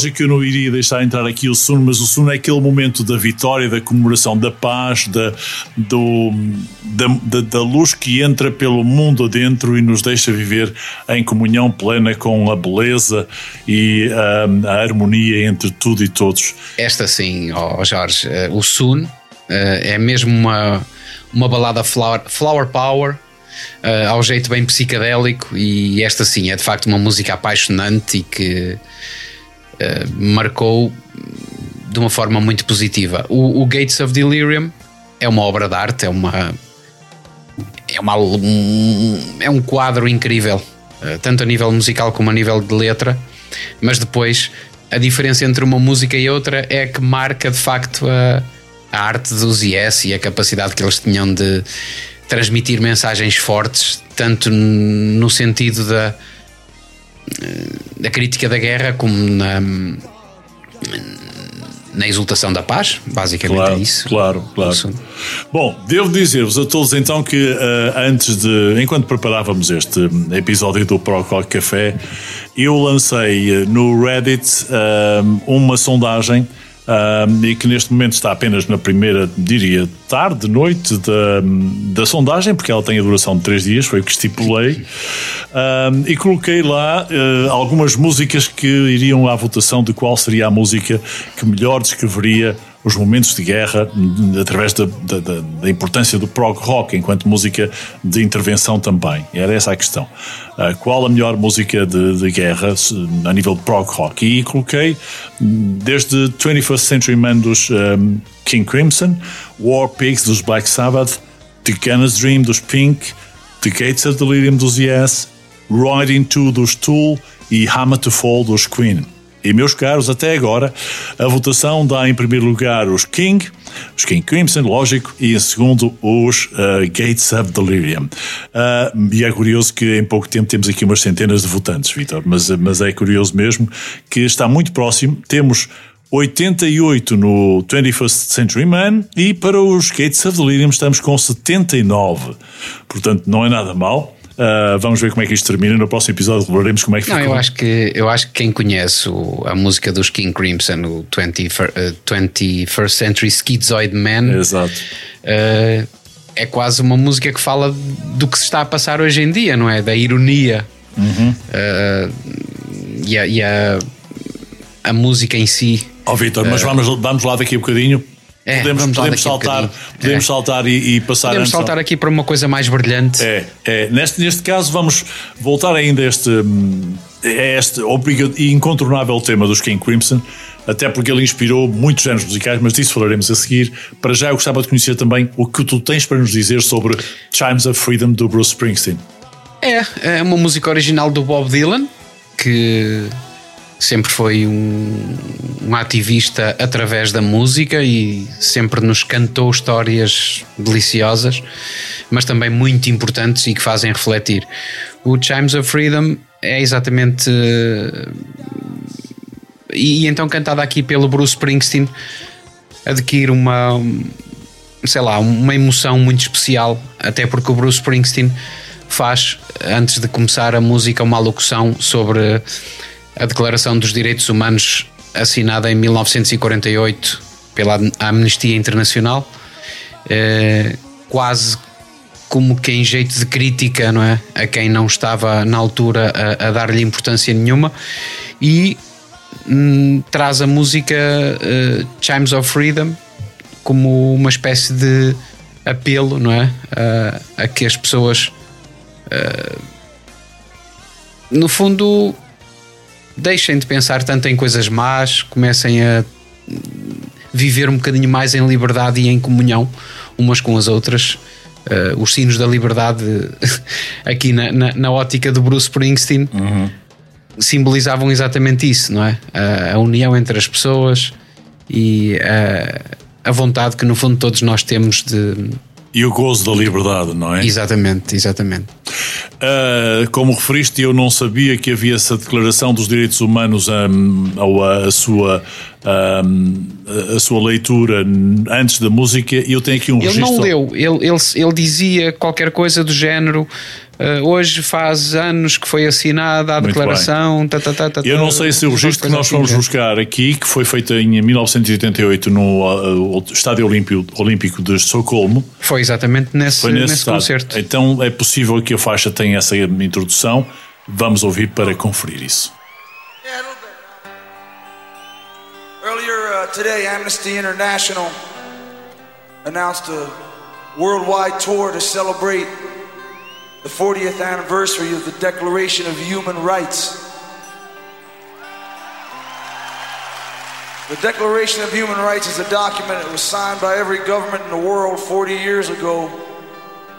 Speaker 2: Lógico que eu não iria deixar entrar aqui o Sun, mas o Sun é aquele momento da vitória, da comemoração, da paz, da, do, da, da, da luz que entra pelo mundo adentro e nos deixa viver em comunhão plena com a beleza e a, a harmonia entre tudo e todos.
Speaker 3: Esta sim, oh Jorge, uh, o Sun uh, é mesmo uma, uma balada flower, flower power. Uh, ao jeito bem psicadélico, e esta sim é de facto uma música apaixonante e que marcou de uma forma muito positiva. O, o, Gates of Delirium é uma obra de arte, é uma. É, uma, um, é um quadro incrível, uh, tanto a nível musical como a nível de letra, mas depois a diferença entre uma música e outra é que marca de facto a, a arte dos Yes e a capacidade que eles tinham de transmitir mensagens fortes, tanto no sentido da, da crítica da guerra, como na, na exultação da paz, basicamente
Speaker 2: Claro,
Speaker 3: é isso.
Speaker 2: claro, claro. Bom, devo dizer-vos a todos então que eh, antes de, enquanto preparávamos este episódio do Pro Rock Café, eu lancei eh, no Reddit eh, uma sondagem e que neste momento está apenas na primeira, diria, tarde, noite da, da sondagem, porque ela tem a duração de três dias, foi o que estipulei, e coloquei lá eh, algumas músicas que iriam à votação de qual seria a música que melhor descreveria os momentos de guerra através da, da- da- importância do prog rock enquanto música de intervenção também. Era essa a questão. Ah, qual a melhor música de, de guerra a nível de prog rock? E coloquei desde 21st Century Man dos um, King Crimson, War Pigs dos Black Sabbath, The Gunner's Dream dos Pink, The Gates of Delirium dos Yes, Riding 2 dos Tool e Hammer to Fall dos Queen. E meus caros, até agora, a votação dá em primeiro lugar os King, os King Crimson, lógico, e em segundo os uh, Gates of Delirium. Uh, e é curioso que em pouco tempo temos aqui umas centenas de votantes, Vitor, mas, mas é curioso mesmo que está muito próximo. Temos 88 no 21st Century Man e para os Gates of Delirium estamos com 79. Portanto, não é nada mal. Uh, vamos ver como é que isto termina. No próximo episódio revelaremos como é que
Speaker 3: Não,
Speaker 2: ficou.
Speaker 3: eu acho que, eu acho que quem conhece o- a música dos King Crimson, o 20, fir- eh, 21st Century Schizoid Man,
Speaker 2: Exato.
Speaker 3: eh, é quase uma música que fala do que se está a passar hoje em dia, não é? Da ironia.
Speaker 2: Uhum.
Speaker 3: Eh, e a, e a, a música em si.
Speaker 2: Ó Vitor, mas vamos, vamos lá daqui a bocadinho.
Speaker 3: É,
Speaker 2: podemos podemos saltar,
Speaker 3: bocadinho.
Speaker 2: podemos
Speaker 3: É.
Speaker 2: saltar e, e passar
Speaker 3: Podemos saltar aqui para uma coisa mais brilhante.
Speaker 2: É, é. Neste, neste caso, vamos voltar ainda a este, hum, este obriga- e incontornável tema dos King Crimson, até porque ele inspirou muitos géneros musicais, mas disso falaremos a seguir. Para já, eu gostava de conhecer também o que tu tens para nos dizer sobre Chimes of Freedom do Bruce Springsteen.
Speaker 3: É, é uma música original do Bob Dylan, que sempre foi um, um ativista através da música e sempre nos cantou histórias deliciosas, mas também muito importantes e que fazem refletir. O Chimes of Freedom é exatamente. E, e então cantada aqui pelo Bruce Springsteen adquire uma sei lá, uma emoção muito especial, até porque o Bruce Springsteen faz, antes de começar a música, uma alocução sobre a Declaração dos Direitos Humanos assinada em 1948 pela Amnistia Internacional, eh, quase como que em jeito de crítica, não é? A quem não estava na altura a, a dar-lhe importância nenhuma e hum, traz a música eh, Chimes of Freedom como uma espécie de apelo, não é? A, a que as pessoas, eh, no fundo, deixem de pensar tanto em coisas más, comecem a viver um bocadinho mais em liberdade e em comunhão umas com as outras. Eh, os sinos da liberdade, [LAUGHS] aqui na, na, na ótica do Bruce Springsteen, simbolizavam exatamente isso, não é? A, a união entre as pessoas e a, a vontade que, no fundo, todos nós temos de.
Speaker 2: E o gozo da liberdade, não é?
Speaker 3: Exatamente, exatamente.
Speaker 2: Uh, como referiste, eu não sabia que havia essa declaração dos direitos humanos um, ou a, a sua, um, a sua leitura antes da música e eu tenho aqui um
Speaker 3: Ele
Speaker 2: registro.
Speaker 3: não leu, ele, ele, ele dizia qualquer coisa do género. "Ah, hoje faz anos que foi assinada a
Speaker 2: Muito
Speaker 3: declaração. tá, tá, tá,
Speaker 2: Eu
Speaker 3: tá",
Speaker 2: não sei se o registro que nós
Speaker 3: assim,
Speaker 2: fomos buscar aqui, que foi feito em 1988 no uh, Estádio Olímpico, Olímpico de Estocolmo,
Speaker 3: Foi exatamente nesse,
Speaker 2: foi nesse,
Speaker 3: nesse concerto.
Speaker 2: Então é possível que a faixa tenha essa introdução. Vamos ouvir para conferir isso.
Speaker 6: Earlier uh, today, Amnesty International announced a worldwide tour to celebrate the 40th anniversary of the Declaration of Human Rights. The Declaration of Human Rights is a document that was signed by every government in the world 40 years ago,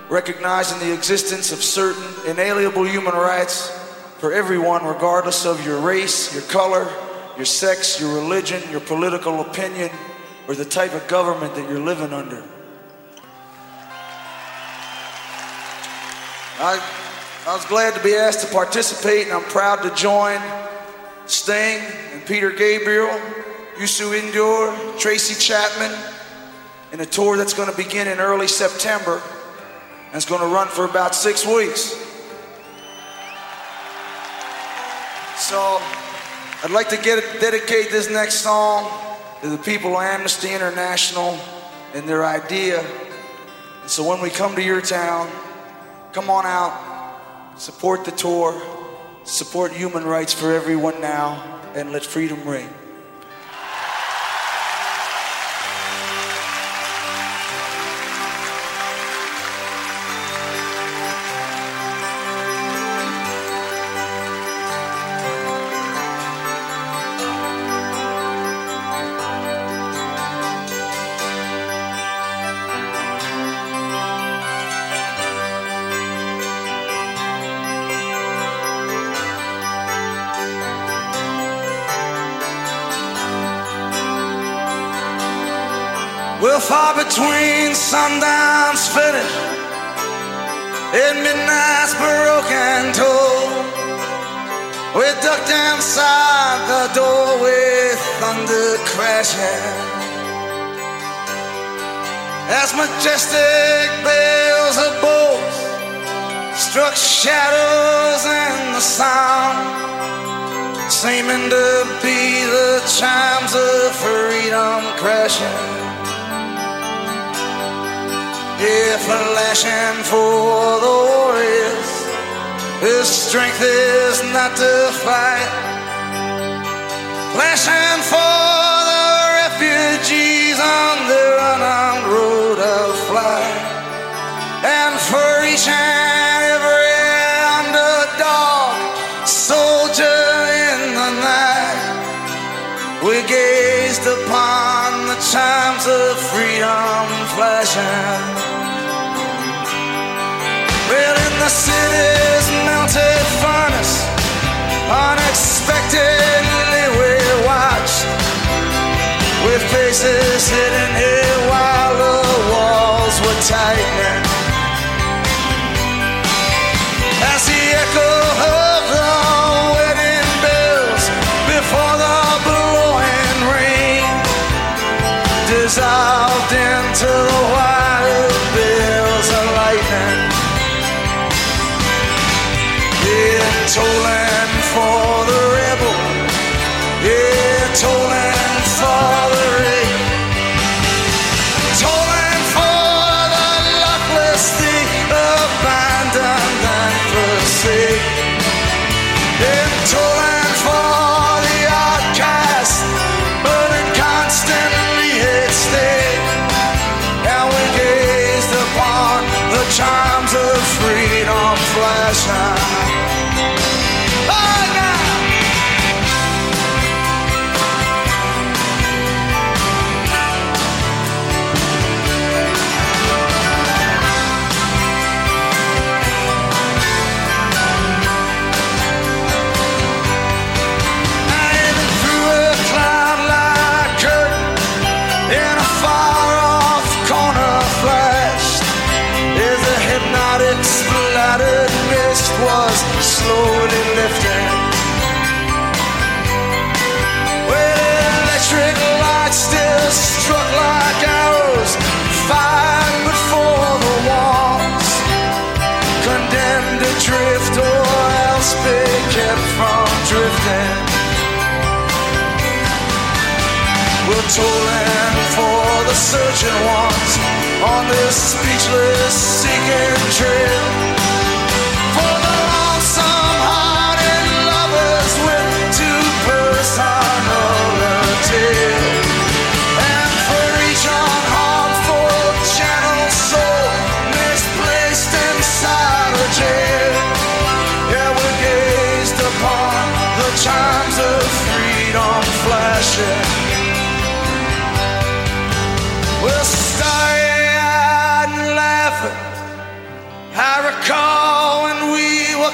Speaker 6: recognizing the existence of certain inalienable human rights for everyone, regardless of your race, your color, your sex, your religion, your political opinion, or the type of government that you're living under. I, I was glad to be asked to participate, and I'm proud to join Sting and Peter Gabriel, Yusu Indoor, Tracy Chapman, in a tour that's going to begin in early September and it's going to run for about six weeks. So I'd like to get dedicate this next song to the people of Amnesty International and their idea. And so when we come to your town, come on out, support the tour, support human rights for everyone now, and let freedom ring. We're far between sundown's finish and midnight's broken toll. We ducked inside the door with thunder crashing. As majestic bells of bolts struck shadows in the sound, seeming to be the chimes of freedom crashing. If flashing for the warriors, his strength is not to fight. Flashing for the refugees on their unarmed road of flight, and for each and every underdog soldier in the night, we gazed upon the chimes of freedom flashing. Well, in the city's melted furnace, unexpectedly we watched, with faces hidden here while the walls were tightening. As the echo of the wedding bells before the blowing rain dissolved into told on this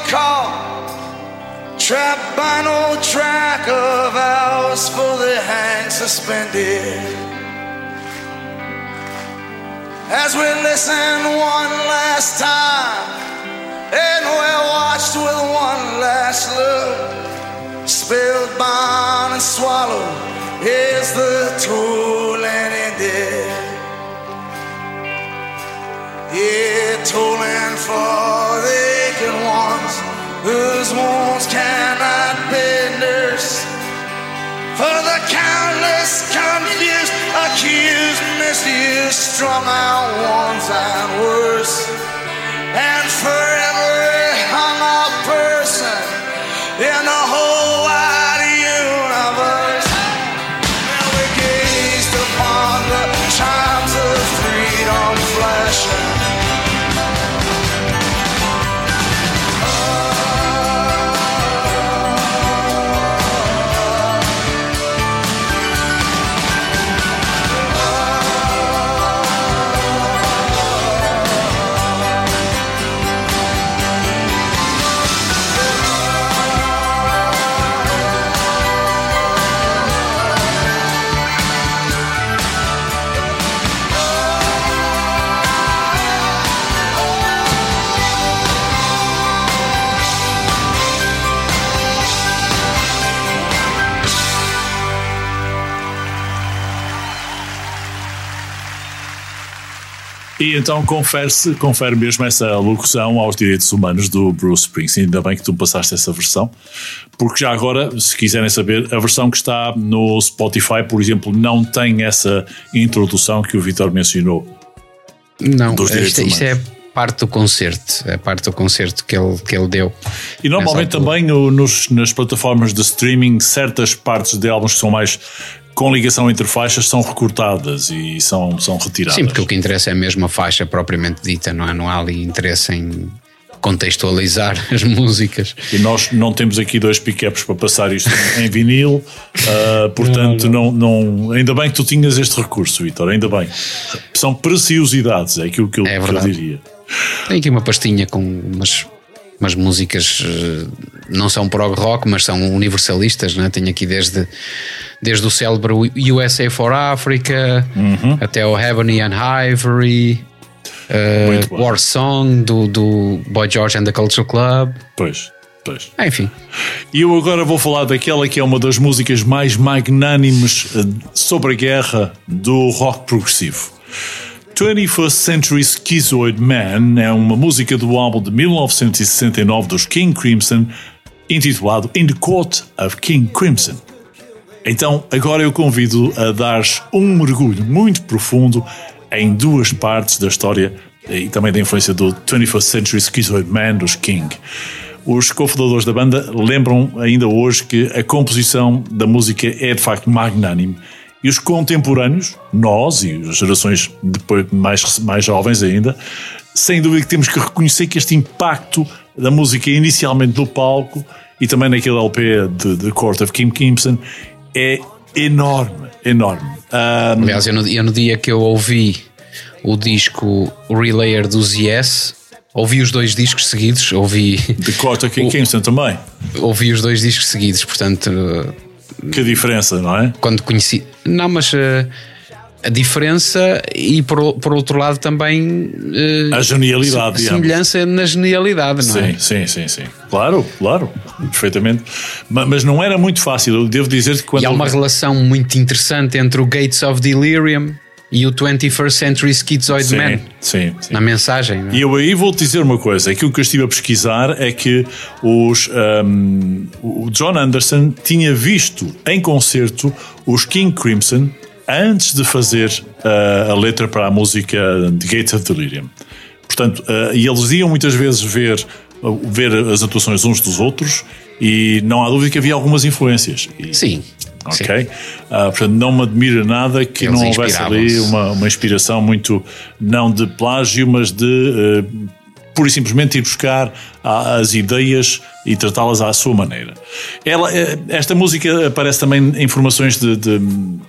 Speaker 6: caught, trapped by no track of ours the hang suspended. As we listen one last time, and we're watched with one last look, spellbound and swallowed is the tool and ended. Yeah, tolling for the aching ones whose wounds cannot be nursed. For the countless confused, accused, misused, strung out ones and worse. And for
Speaker 2: E então confere-se, confere mesmo essa locução aos direitos humanos do Bruce Springsteen. Ainda bem que tu passaste essa versão, porque já agora, se quiserem saber, a versão que está no Spotify, por exemplo, não tem essa introdução que o Vitor mencionou.
Speaker 3: Não, isto, isto é
Speaker 2: humanos.
Speaker 3: parte do concerto, é parte do concerto que ele, que ele deu.
Speaker 2: E normalmente também no- nos, nas plataformas de streaming, certas partes de álbuns que são mais com ligação entre faixas são recortadas e são, são retiradas.
Speaker 3: Sim, porque o que interessa é mesmo a faixa propriamente dita, não é? Não há ali interesse em contextualizar [LAUGHS] as músicas.
Speaker 2: E nós não temos aqui dois pick-ups para passar isto em vinil, [LAUGHS] ah, portanto, não, não, ainda bem que tu tinhas este recurso, Vitor, ainda bem. São preciosidades, é aquilo que eu,
Speaker 3: É
Speaker 2: que eu
Speaker 3: verdade.
Speaker 2: diria.
Speaker 3: Tem aqui uma pastinha com umas, umas músicas, eh, não são prog rock, mas são universalistas, né? Tenho aqui desde, desde o célebre USA for Africa até o Ebony and Ivory,
Speaker 2: bom.
Speaker 3: War Song do, do Boy George and the Culture Club.
Speaker 2: Pois, pois.
Speaker 3: Enfim,
Speaker 2: E eu agora vou falar daquela que é uma das músicas mais magnânimes eh, sobre a guerra do rock progressivo. 21st Century Schizoid Man é uma música do álbum de 1969 dos King Crimson, intitulado In the Court of King Crimson. Então, agora eu convido a dar um mergulho muito profundo em duas partes da história e também da influência do 21st Century Schizoid Man dos King. Os cofundadores da banda lembram ainda hoje que a composição da música é de facto magnânime e os contemporâneos, nós e as gerações depois mais, mais jovens ainda, sem dúvida que temos que reconhecer que este impacto da música inicialmente no palco e também naquele LP de, de Court of Kim Kimson é enorme, enorme. Ah,
Speaker 3: aliás, eu no, eu no dia que eu ouvi o disco Relayer dos Yes, ouvi os dois discos seguidos, ouvi,
Speaker 2: de Court of Kim Kimson também.
Speaker 3: ouvi os dois discos seguidos, portanto,
Speaker 2: Que diferença, não é?
Speaker 3: quando conheci. Não, mas eh, a diferença e por, por outro lado também eh,
Speaker 2: A genialidade,
Speaker 3: se-
Speaker 2: digamos.
Speaker 3: semelhança na genialidade, não é?
Speaker 2: Sim, sim, sim, sim. Claro, claro, perfeitamente. Ma- Mas não era muito fácil. Eu devo dizer que quando.
Speaker 3: E há uma relação muito interessante entre o Gates of Delirium e o 21st Century Schizoid
Speaker 2: sim,
Speaker 3: Man
Speaker 2: sim, sim.
Speaker 3: na mensagem. não é?
Speaker 2: E eu aí vou-te dizer uma coisa: aquilo que eu estive a pesquisar é que os, um, o John Anderson tinha visto em concerto os King Crimson antes de fazer uh, a letra para a música The Gates of Delirium. Portanto, uh, e eles iam muitas vezes ver, uh, ver as atuações uns dos outros e não há dúvida que havia algumas influências. E-
Speaker 3: Sim.
Speaker 2: Ok? Ah, portanto, não me admira nada que
Speaker 3: Eles
Speaker 2: não houvesse ali uma, uma inspiração muito, não de plágio, mas de eh, pura e simplesmente ir buscar a- as ideias e tratá-las à sua maneira. Ela, eh, esta música aparece também em informações de, de-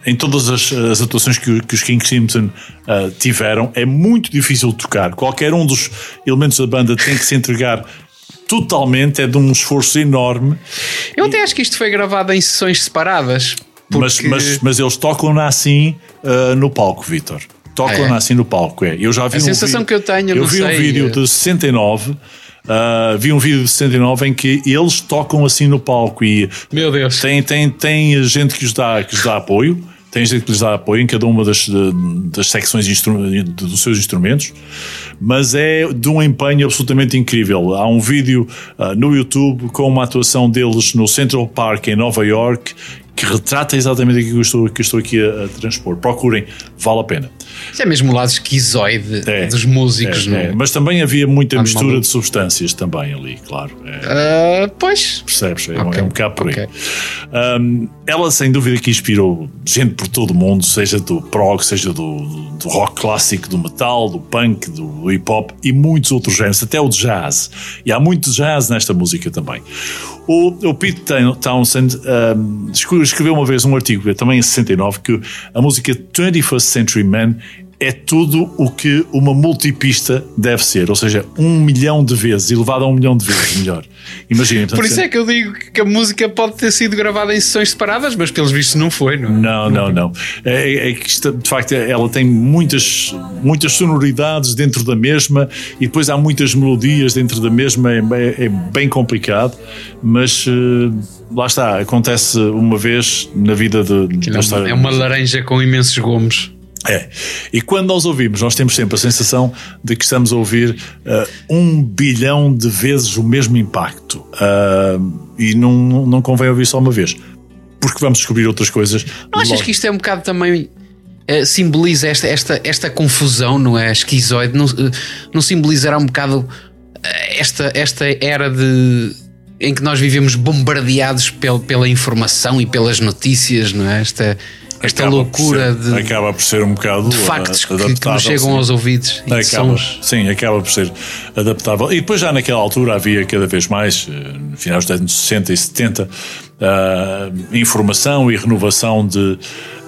Speaker 2: em todas as, as atuações que, que os King Simpson ah, tiveram. É muito difícil de tocar. Qualquer um dos elementos da banda tem que se entregar totalmente, é de um esforço enorme.
Speaker 3: Eu até acho que isto foi gravado em sessões separadas.
Speaker 2: Mas,
Speaker 3: porque-
Speaker 2: mas, mas eles tocam-na assim ah, no palco, Vitor. Tocam-na
Speaker 3: É?
Speaker 2: assim no palco, é. Eu já vi
Speaker 3: A
Speaker 2: um
Speaker 3: sensação
Speaker 2: vi-
Speaker 3: que eu tenho,
Speaker 2: eu vi um
Speaker 3: sei,
Speaker 2: vídeo
Speaker 3: eh.
Speaker 2: de 69 ah, vi um vídeo de 69 em que eles tocam assim no palco e
Speaker 3: Meu Deus.
Speaker 2: tem, tem, tem gente que lhes, dá, que lhes dá apoio, gente que lhes dá apoio em cada uma das, de- das secções de de- dos seus instrumentos, mas é de um empenho absolutamente incrível. Há um vídeo ah, no YouTube com uma atuação deles no Central Park em Nova York que retrata exatamente aquilo que eu estou, que eu estou aqui a, a transpor. Procurem, vale a pena.
Speaker 3: Isso é mesmo o lado esquizoide
Speaker 2: É,
Speaker 3: dos músicos,
Speaker 2: é,
Speaker 3: não
Speaker 2: é.
Speaker 3: é?
Speaker 2: Mas também havia muita
Speaker 3: Ah,
Speaker 2: mistura
Speaker 3: maluco.
Speaker 2: de substâncias também ali, claro. É.
Speaker 3: Ah, pois.
Speaker 2: Percebes? É, um-
Speaker 3: Ok,
Speaker 2: é um bocado por aí.
Speaker 3: ok.
Speaker 2: Um, ela, sem dúvida, que inspirou gente por todo o mundo, seja do prog, seja do, do rock clássico, do metal, do punk, do hip hop e muitos outros géneros, até o jazz. E há muito jazz nesta música também. O, o Pete Town- Townsend um, escre- escreveu uma vez um artigo, também em 69, que a música 21st Century Man é tudo o que uma multipista deve ser, ou seja, um milhão de vezes, elevado a um milhão de vezes melhor. Imaginem.
Speaker 3: Por isso é que eu digo que a música pode ter sido gravada em sessões separadas, mas pelos vistos não foi, não é?
Speaker 2: Não, não, não. É, é que isto, de facto ela tem muitas, muitas sonoridades dentro da mesma e depois há muitas melodias dentro da mesma. É, é- é bem complicado, mas eh, lá está. Acontece uma vez na vida de,
Speaker 3: É uma laranja com imensos gomos.
Speaker 2: É. E quando nós ouvimos, nós temos sempre a sensação de que estamos a ouvir uh, um bilhão de vezes o mesmo impacto. Uh, e não, não convém ouvir só uma vez. Porque vamos descobrir outras coisas.
Speaker 3: Não achas
Speaker 2: logo.
Speaker 3: que isto é um bocado também. eh, simboliza esta, esta, esta confusão, não é? Esquizoide, não, não simbolizará um bocado esta, esta era de. em que nós vivemos bombardeados pel, pela informação e pelas notícias, não é? Esta, esta
Speaker 2: Acaba
Speaker 3: loucura
Speaker 2: ser-
Speaker 3: de,
Speaker 2: acaba por ser um bocado
Speaker 3: de factos
Speaker 2: uh,
Speaker 3: que, que nos chegam
Speaker 2: sim.
Speaker 3: aos ouvidos e
Speaker 2: Acaba,
Speaker 3: sons.
Speaker 2: sim, acaba por ser adaptável. E depois já naquela altura havia cada vez mais, eh, no final dos anos 60 e 70, ah, informação e renovação de,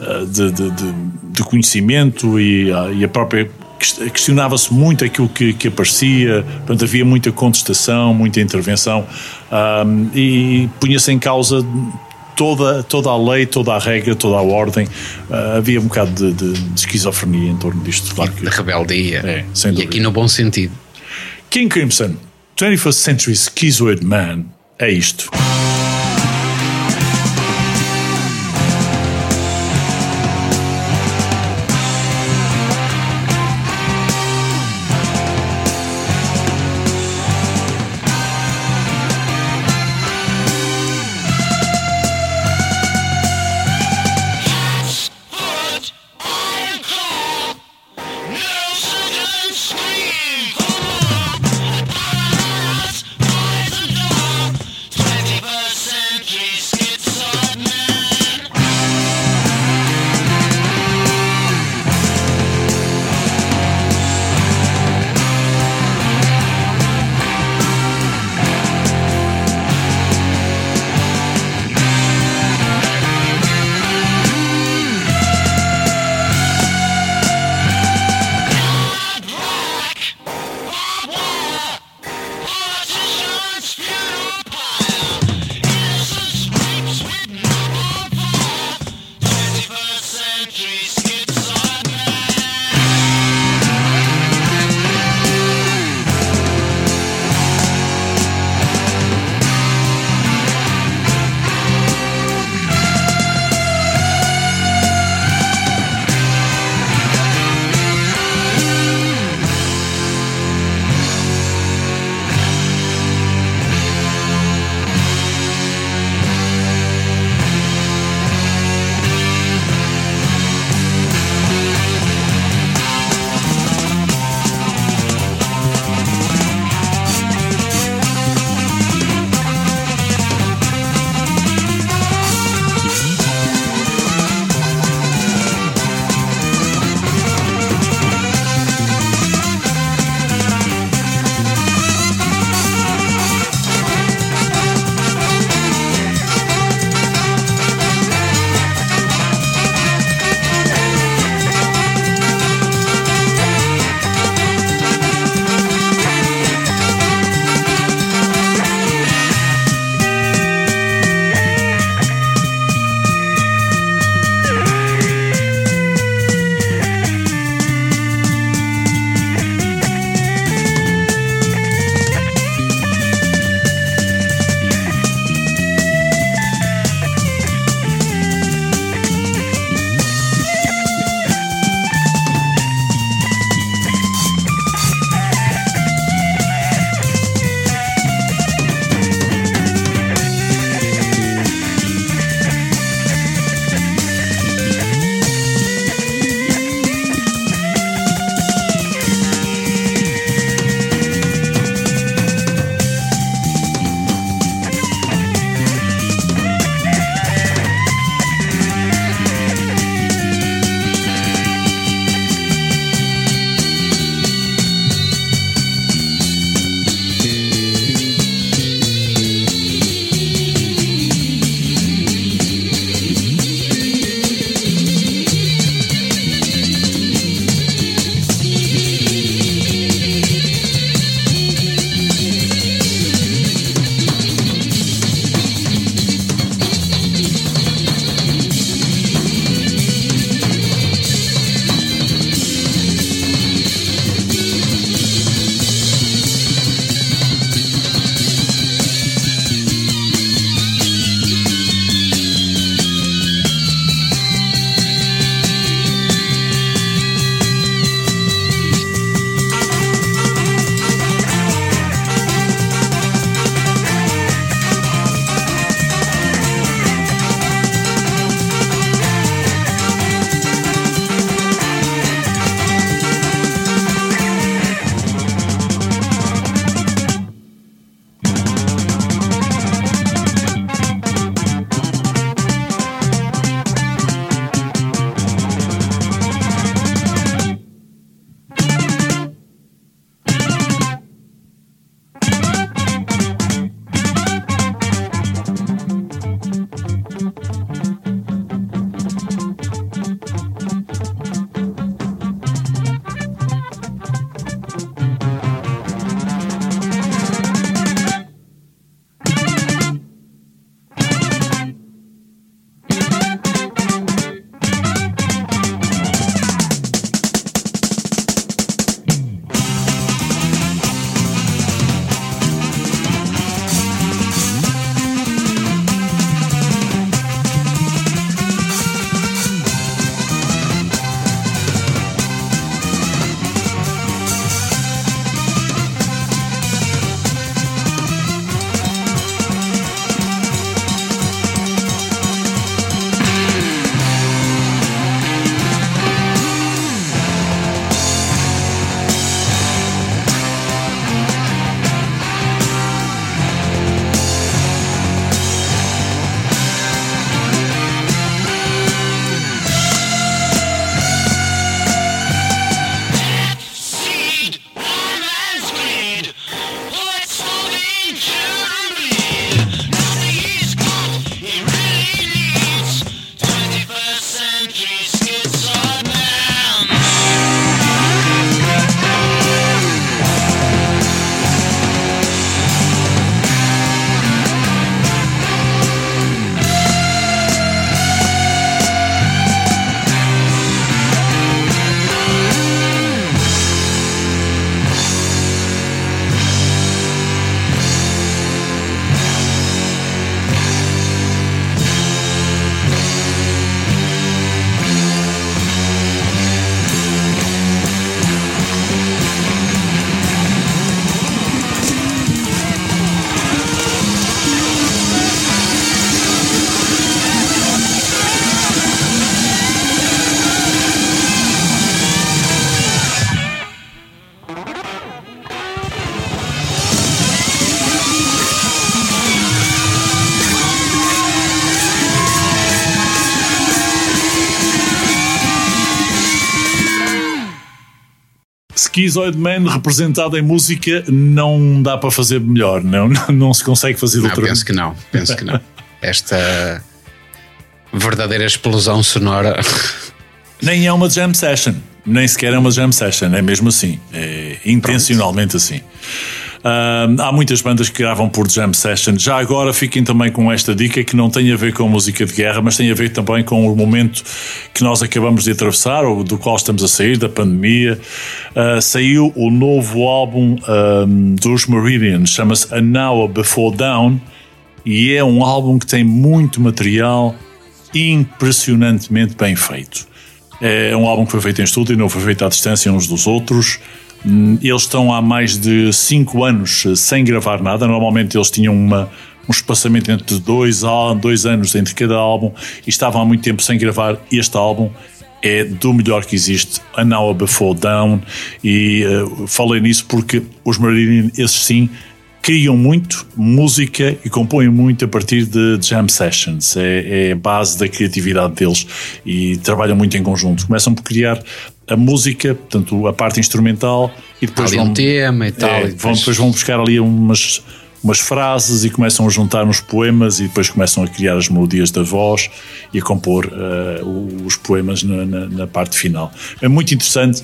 Speaker 2: ah, de, de- de- de conhecimento e, ah, e a própria quest- questionava-se muito aquilo que, que aparecia, portanto havia muita contestação, muita intervenção ah, e punha-se em causa toda, toda a lei, toda a regra, toda a ordem. Ah, havia um bocado de, de- esquizofrenia em torno disto, claro que
Speaker 3: De rebeldia.
Speaker 2: É, sem
Speaker 3: e aqui no bom sentido.
Speaker 2: King Crimson, 21st Century Schizoid Man, é isto. Schizoid Man representado em música não dá para fazer melhor, [LAUGHS] não, não se consegue fazer
Speaker 3: Não,
Speaker 2: outra
Speaker 3: penso que não, penso que não. [LAUGHS] Esta verdadeira explosão sonora. [LAUGHS]
Speaker 2: Nem é uma jam session, nem sequer é uma jam session, é mesmo assim, é intencionalmente assim. Há muitas bandas que gravam por jam session. Já agora fiquem também com esta dica que não tem a ver com música de guerra, mas tem a ver também com o momento que nós acabamos de atravessar, ou do qual estamos a sair, da pandemia. Ah, saiu o novo álbum ah, dos Meridian, chama-se An Hour Before Down, e é um álbum que tem muito material impressionantemente bem feito. É um álbum que foi feito em estúdio e não foi feito à distância uns dos outros. Hum, Eles estão há mais de 5 anos eh, sem gravar nada. Normalmente eles tinham uma, um espaçamento entre dois, dois anos entre cada álbum e estavam há muito tempo sem gravar este álbum. É do melhor que existe, An Hour Before Down. E eh, falei nisso porque os Meridian, esses sim, criam muito música e compõem muito a partir de jam sessions. É, é a base da criatividade deles e trabalham muito em conjunto. Começam por criar a música, portanto, a parte instrumental e depois vão,
Speaker 3: um tema e tal.
Speaker 2: é,
Speaker 3: e
Speaker 2: vão,
Speaker 3: depois-
Speaker 2: depois vão buscar ali umas, umas frases e começam a juntar nos poemas e depois começam a criar as melodias da voz e a compor eh, os poemas na, na- na parte final. É muito interessante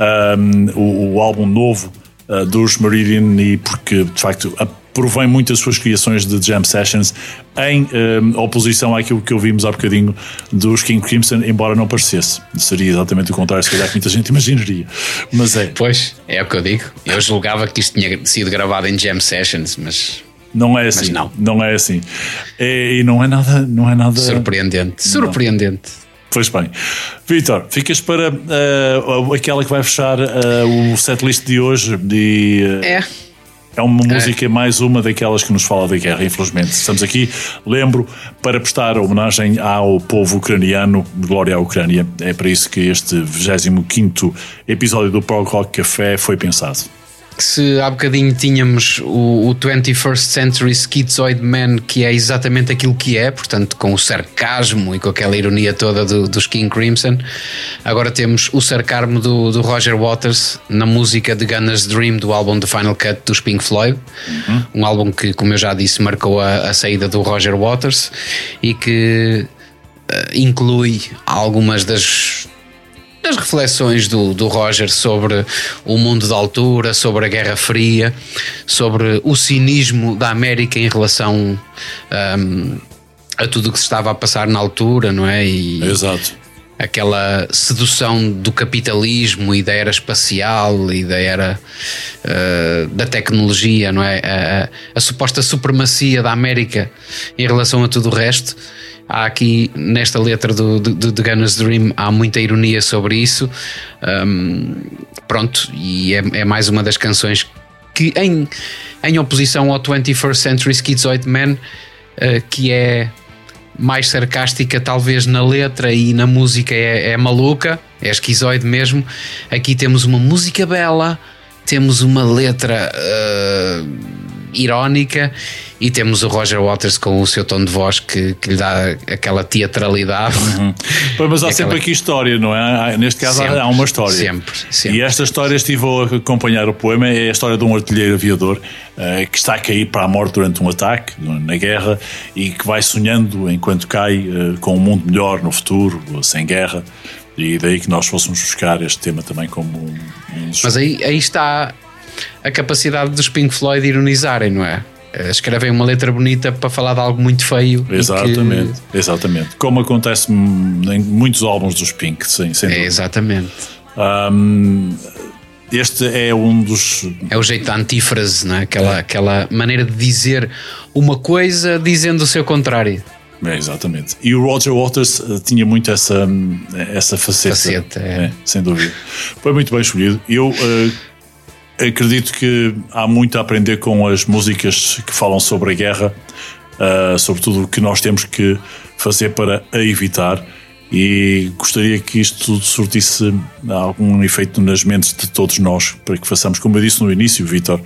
Speaker 2: um, o, o álbum novo uh, dos Meridian e porque de facto a- provém muito as suas criações de jam sessions em um, oposição àquilo que ouvimos há bocadinho dos King Crimson, embora não parecesse. Seria exatamente o contrário, se calhar que muita gente imaginaria. Mas é,
Speaker 3: Pois, é o que eu digo. Eu julgava que isto tinha sido gravado em jam sessions, mas
Speaker 2: não é assim.
Speaker 3: não.
Speaker 2: é assim. É- e não é nada. Não é nada
Speaker 3: surpreendente. Surpreendente.
Speaker 2: Pois bem. Vitor, ficas para uh, aquela que vai fechar uh, o setlist de hoje. De, uh,
Speaker 3: É.
Speaker 2: É uma música, mais uma daquelas que nos fala da guerra, infelizmente. Estamos aqui, lembro, para prestar homenagem ao povo ucraniano, glória à Ucrânia. É para isso que este 25 episódio do Prog Rock Café foi pensado.
Speaker 3: Se há bocadinho tínhamos o, o 21st Century Schizoid Man, que é exatamente aquilo que é, portanto, com o sarcasmo e com aquela ironia toda do- dos King Crimson, agora temos o sarcasmo do, do Roger Waters na música de Gunner's Dream do álbum The Final Cut dos Pink Floyd, um álbum que, como eu já disse, marcou a, a saída do Roger Waters e que eh, inclui algumas das das reflexões do, do Roger sobre o mundo da altura, sobre a Guerra Fria, sobre o cinismo da América em relação hum, a tudo o que se estava a passar na altura, não é? E
Speaker 2: Exato.
Speaker 3: aquela sedução do capitalismo e da era espacial e da era uh, da tecnologia, não é? A, a- a suposta supremacia da América em relação a tudo o resto. Há aqui nesta letra do, do, do Gunner's Dream há muita ironia sobre isso. Um, pronto, e é, é mais uma das canções que, em, em oposição ao 21st Century Schizoid Man, uh, que é mais sarcástica, talvez na letra e na música é, é maluca, é esquizoide mesmo. Aqui temos uma música bela, temos uma letra uh, irónica e temos o Roger Waters com o seu tom de voz que, que lhe dá aquela teatralidade.
Speaker 2: Pois, mas há [LAUGHS] sempre aqui história, não é? Neste caso há-
Speaker 3: Sempre,
Speaker 2: há uma história.
Speaker 3: sempre, sempre.
Speaker 2: E esta história estive a acompanhar o poema, é a história de um artilheiro aviador eh, que está a cair para a morte durante um ataque na guerra e que vai sonhando enquanto cai eh, com um mundo melhor no futuro, sem guerra. E daí que nós fôssemos buscar este tema também como um, um
Speaker 3: Mas aí, aí está a capacidade dos Pink Floyd de ironizarem, não é? Eh, Escrevem uma letra bonita para falar de algo muito feio. e que-
Speaker 2: Exatamente, exatamente. Como acontece em muitos álbuns dos Pink, sem, sem
Speaker 3: É,
Speaker 2: dúvida.
Speaker 3: exatamente.
Speaker 2: Hum, este é um dos
Speaker 3: É o jeito da antífrase, não é? Aquela, aquela maneira de dizer uma coisa dizendo o seu contrário.
Speaker 2: É, exatamente. E o Roger Waters eh, tinha muito essa, hum, essa faceta.
Speaker 3: Faceta, é.
Speaker 2: sem dúvida. Foi muito bem escolhido. Eu eh, acredito que há muito a aprender com as músicas que falam sobre a guerra, eh, sobre tudo o que nós temos que fazer para a evitar. E gostaria que isto surtisse algum efeito nas mentes de todos nós, para que façamos, como eu disse no início, Vitor,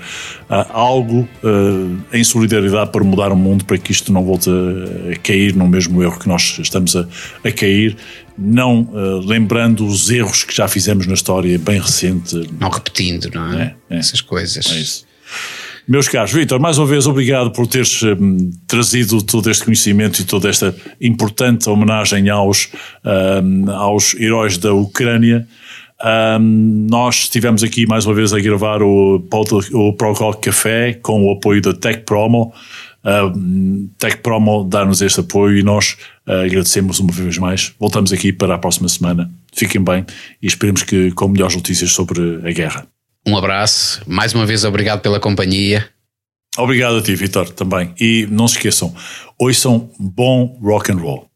Speaker 2: ah, algo ah, em solidariedade para mudar o mundo, para que isto não volte a, a cair no mesmo erro que nós estamos a, a cair, não ah, lembrando os erros que já fizemos na história bem recente.
Speaker 3: Não repetindo, não é?
Speaker 2: É, é.
Speaker 3: Essas coisas.
Speaker 2: É isso. Meus caros, Vitor, mais uma vez obrigado por teres hum, trazido todo este conhecimento e toda esta importante homenagem aos, hum, aos heróis da Ucrânia. Hum, nós estivemos aqui mais uma vez a gravar o, o Pro Rock Café com o apoio da Tech Promo. Hum, Tech Promo dá-nos este apoio e nós ah, agradecemos uma vez mais. Voltamos aqui para a próxima semana. Fiquem bem e esperemos que com melhores notícias sobre a guerra.
Speaker 3: Um abraço, mais uma vez obrigado pela companhia.
Speaker 2: Obrigado a ti, Vitor, também. E não se esqueçam, ouçam bom rock and roll.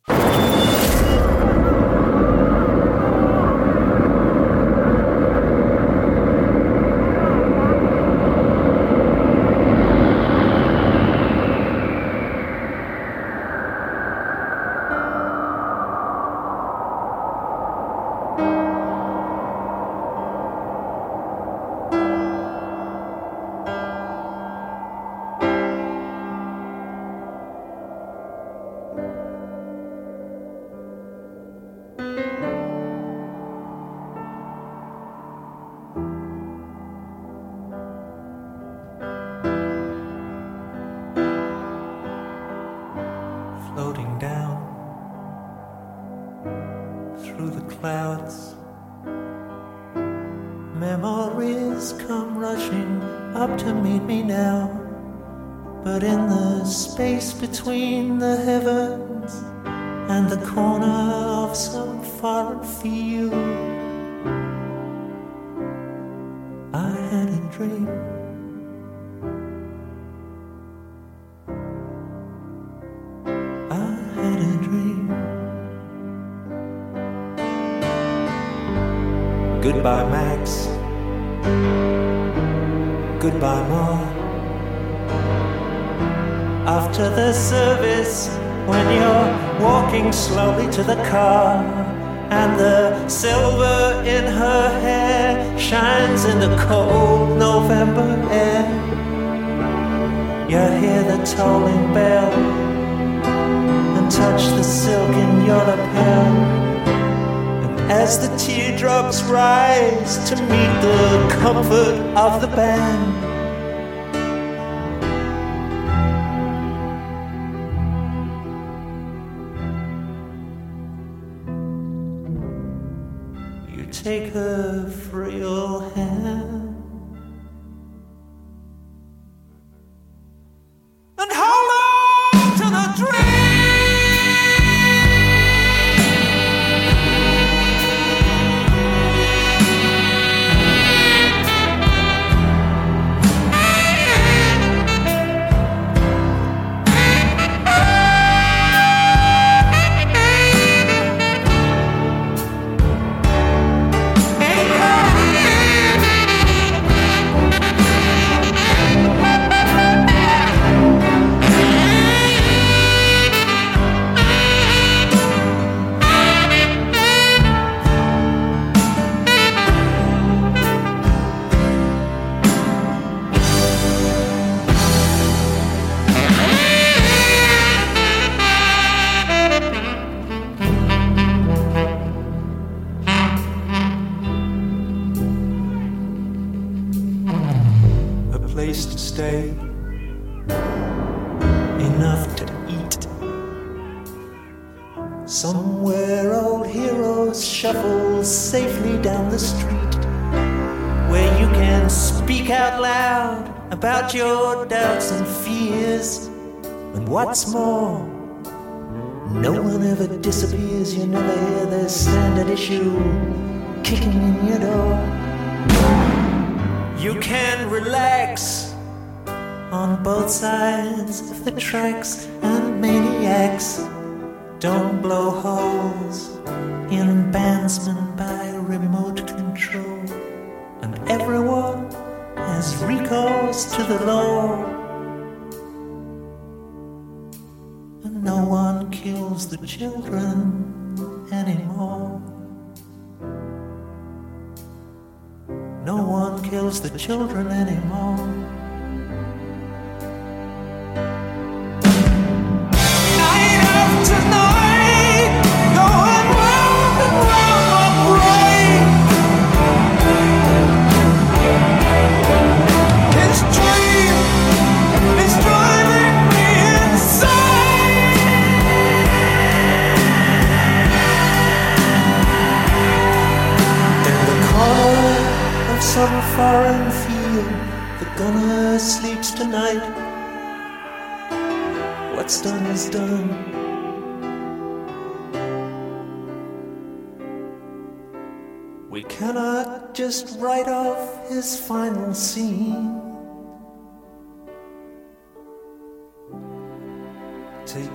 Speaker 7: About your doubts and fears. And what's more, no one ever disappears, you never hear the standard issue kicking in your door. You can relax on both sides of the tracks, and maniacs don't blow holes in bandsmen by remote control. And everyone has recourse to the law. And no one kills the children anymore. No one kills the children anymore. What's done is done. We cannot just write off his final scene. Take